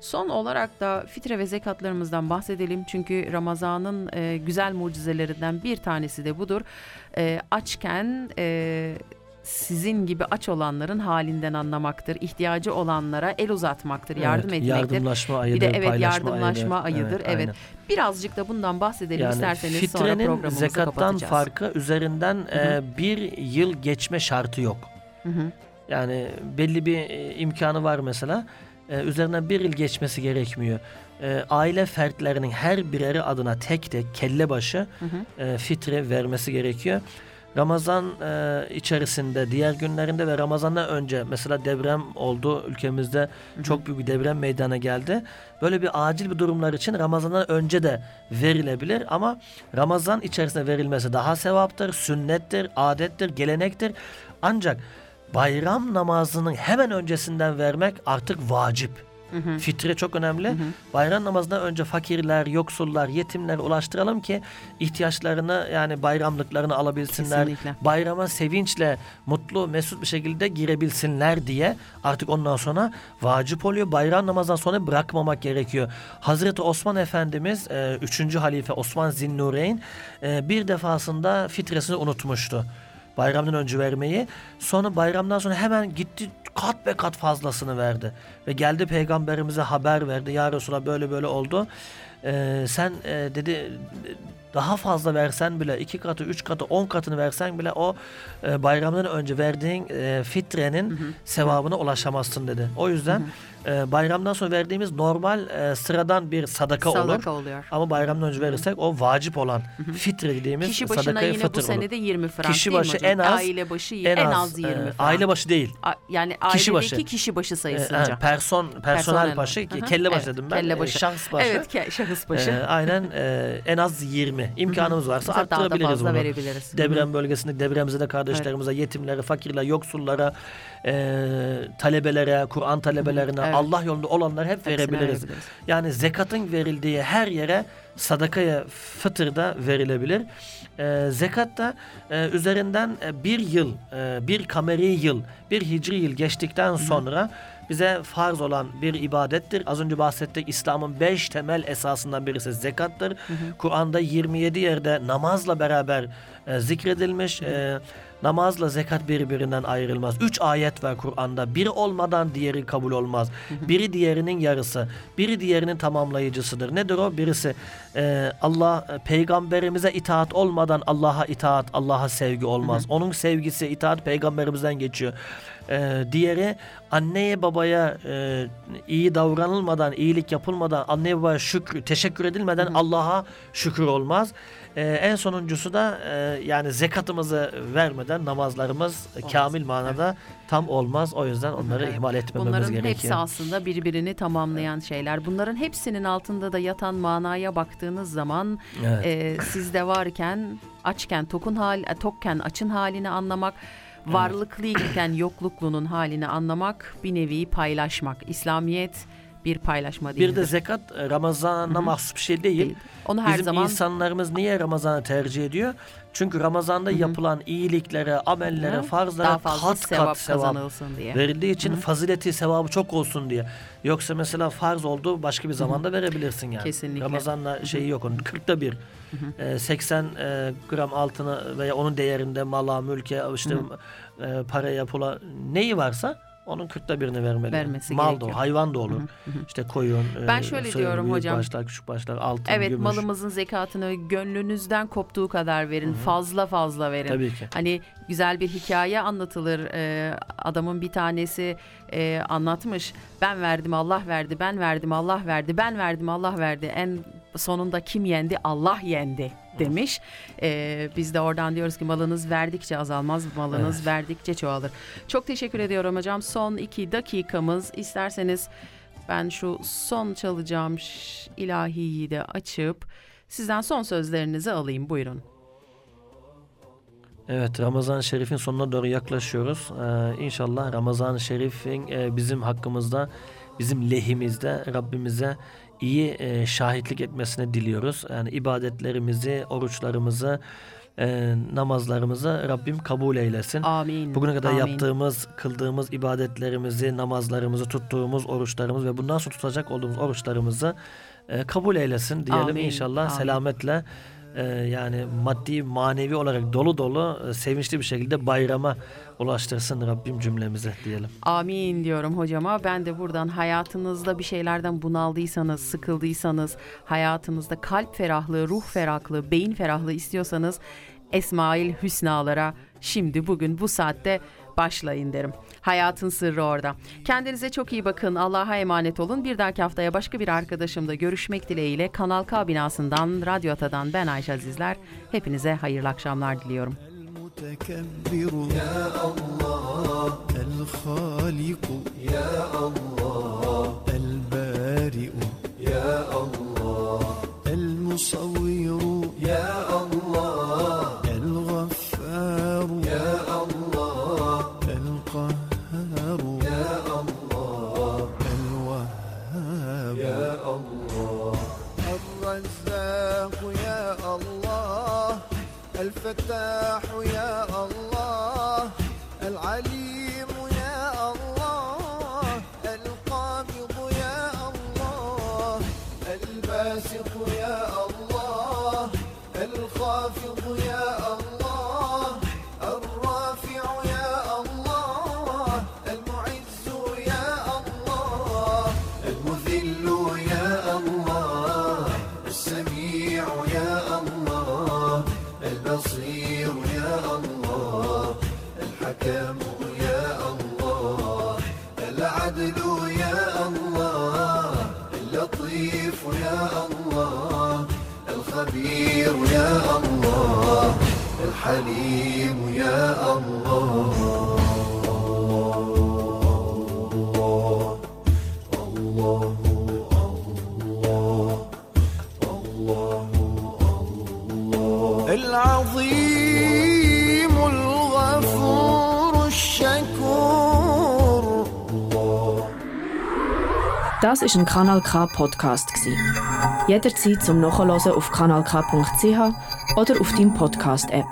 son olarak da fitre ve zekatlarımızdan bahsedelim. Çünkü Ramazan'ın e, güzel mucizelerinden bir tanesi de budur. E, açken e, sizin gibi aç olanların halinden anlamaktır. İhtiyacı olanlara el uzatmaktır, yardım Evet, etmektir. Yardımlaşma ayıdır, Bir de evet yardımlaşma ayıdır. Evet. aynen. Birazcık da bundan bahsedelim isterseniz sonra programımızı zekattan kapatacağız. farkı üzerinden hı. e, bir yıl geçme şartı yok. Hı hı. Yani belli bir e, imkanı var mesela. E, üzerinden bir yıl geçmesi gerekmiyor. E, aile fertlerinin her bireri adına tek tek kelle başı e, fitre vermesi gerekiyor. Ramazan e, içerisinde diğer günlerinde ve Ramazan'dan önce mesela deprem oldu ülkemizde çok büyük bir deprem meydana geldi. Böyle bir acil bir durumlar için Ramazan'dan önce de verilebilir ama Ramazan içerisinde verilmesi daha sevaptır, sünnettir, adettir, gelenektir. Ancak bayram namazının hemen öncesinden vermek artık vacip. Fitre çok önemli. Bayram namazından önce fakirler, yoksullar, yetimler ulaştıralım ki ihtiyaçlarını yani bayramlıklarını alabilsinler. Kesinlikle. Bayrama sevinçle, mutlu, mesut bir şekilde girebilsinler diye artık ondan sonra vacip oluyor. Bayram namazından sonra bırakmamak gerekiyor. Hazreti Osman Efendimiz, 3. halife Osman Zinnureyn e, bir defasında fitresini unutmuştu bayramdan önce vermeyi. Sonra bayramdan sonra hemen gitti kat be kat fazlasını verdi. Ve geldi peygamberimize haber verdi. Ya Resulallah böyle böyle oldu. Ee, sen e, dedi daha fazla versen bile iki katı, üç katı, on katını versen bile o e, bayramdan önce verdiğin e, fitrenin sevabına ulaşamazsın dedi. O yüzden e, bayramdan sonra verdiğimiz normal e, sıradan bir sadaka, olur. Sadaka oluyor. Ama bayramdan önce verirsek o vacip olan fitre dediğimiz Kişi başına sadakayı yine fıtır bu olur. senede 20 frank Kişi başı hocam? en az- Aile başı en, az, 20 e, frank. aile başı değil. A- yani Kişi ailedeki başı. kişi başı E, sayısınca. ha, person personel Personel başı. Hı hı. kelle başı Evet, dedim ben. kelle E, başı. şahıs başı. Evet şahıs başı. E, aynen e, en az 20 imkanımız varsa Daha da arttırabiliriz fazla bunu. verebiliriz. Deprem bölgesinde depremize de kardeşlerimize, yetimlere, fakirlere, yoksullara, e, talebelere, Kur'an talebelerine, Evet. Allah yolunda olanlara hep Hepsine verebiliriz. verebiliriz. Yani zekatın verildiği her yere sadakaya fıtır da verilebilir. E, zekat da e, üzerinden bir yıl, e, bir kameri yıl, bir hicri yıl geçtikten sonra bize farz olan bir ibadettir. Az önce bahsettik İslam'ın beş temel esasından birisi zekattır. Kur'an'da 27 yerde namazla beraber e, zikredilmiş. E, namazla zekat birbirinden ayrılmaz. Üç ayet var Kur'an'da. Biri olmadan diğeri kabul olmaz. Biri diğerinin yarısı. Biri diğerinin tamamlayıcısıdır. Nedir o? Birisi e, Allah e, peygamberimize itaat olmadan Allah'a itaat, Allah'a sevgi olmaz. Onun sevgisi, itaat peygamberimizden geçiyor. E, diğeri anneye babaya e, iyi davranılmadan, iyilik yapılmadan, anneye babaya şükür, teşekkür edilmeden Allah'a şükür olmaz. E, en sonuncusu da e, yani zekatımızı vermeden namazlarımız kamil manada tam olmaz. O yüzden onları Evet. ihmal etmememiz Bunların gerekiyor. hepsi aslında birbirini tamamlayan şeyler. Bunların hepsinin altında da yatan manaya baktığınız zaman Evet. e, sizde varken açken tokun hal, e, tokken açın halini anlamak, varlıklıyken yokluklunun halini anlamak, bir nevi paylaşmak. İslamiyet bir paylaşma değildir. Bir de zekat e, Ramazan'a mahsus bir şey değil. Değil. Onu her Bizim zaman insanlarımız niye Ramazan'ı tercih ediyor? Çünkü Ramazan'da yapılan iyiliklere, amellere, Hı. farzlara kat sevap kat sevap kazanılsın diye. verildiği için fazileti, sevabı çok olsun diye. Yoksa mesela farz oldu başka bir zamanda verebilirsin yani. Kesinlikle. Ramazan'la şeyi yok onun. 40'ta bir. Ee, 80 e, gram altına veya onun değerinde mala, mülke, işte e, paraya, pula neyi varsa onun 40'ta birini vermeli. Vermesi Mal da gerekiyor. o, hayvan da olur. İşte koyun, Ben e, şöyle sığır, diyorum büyük hocam. başlar, küçük başlar, altın, Evet gümüş. malımızın zekatını gönlünüzden koptuğu kadar verin. Fazla fazla verin. Tabii ki. Hani güzel bir hikaye anlatılır. Ee, adamın bir tanesi e, anlatmış. Ben verdim Allah verdi. Ben verdim Allah verdi. Ben verdim Allah verdi. En sonunda kim yendi? Allah yendi demiş. Ee, biz de oradan diyoruz ki malınız verdikçe azalmaz, malınız verdikçe çoğalır. Çok teşekkür ediyorum hocam. Son iki dakikamız. İsterseniz ben şu son çalacağım ilahiyi de açıp sizden son sözlerinizi alayım. Buyurun. Evet Ramazan-ı Şerif'in sonuna doğru yaklaşıyoruz. Ee, inşallah Ramazan-ı Şerif'in e, bizim hakkımızda, bizim lehimizde Rabbimize iyi e, şahitlik etmesini diliyoruz. Yani ibadetlerimizi, oruçlarımızı, e, namazlarımızı Rabbim kabul eylesin. Amin. Bugüne kadar Amin. yaptığımız, kıldığımız ibadetlerimizi, namazlarımızı, tuttuğumuz oruçlarımız ve bundan sonra tutacak olduğumuz oruçlarımızı e, kabul eylesin diyelim Amin, inşallah amin. selametle e, yani maddi manevi olarak dolu dolu e, sevinçli bir şekilde bayrama ulaştırsın Rabbim cümlemize diyelim. Amin diyorum hocama. Ben de buradan hayatınızda bir şeylerden bunaldıysanız, sıkıldıysanız, hayatınızda kalp ferahlığı, ruh ferahlığı, beyin ferahlığı istiyorsanız Esmail Hüsnalara şimdi bugün bu saatte başlayın derim. Hayatın sırrı orada. Kendinize çok iyi bakın. Allah'a emanet olun. Bir dahaki haftaya başka bir arkadaşımla görüşmek dileğiyle Kanal K binasından, Radyo Ata'dan ben Ayşe Azizler. Hepinize hayırlı akşamlar diliyorum. المتكبر يا الله الخالق يا الله البارئ يا الله المصور يا الله الحليم يا الله الله الله الله العظيم الغفور الشكور Das ist ein Kanal K Podcast gsi. Jederzeit zum Nachhören auf kanalk.ch oder auf deinem Podcast App.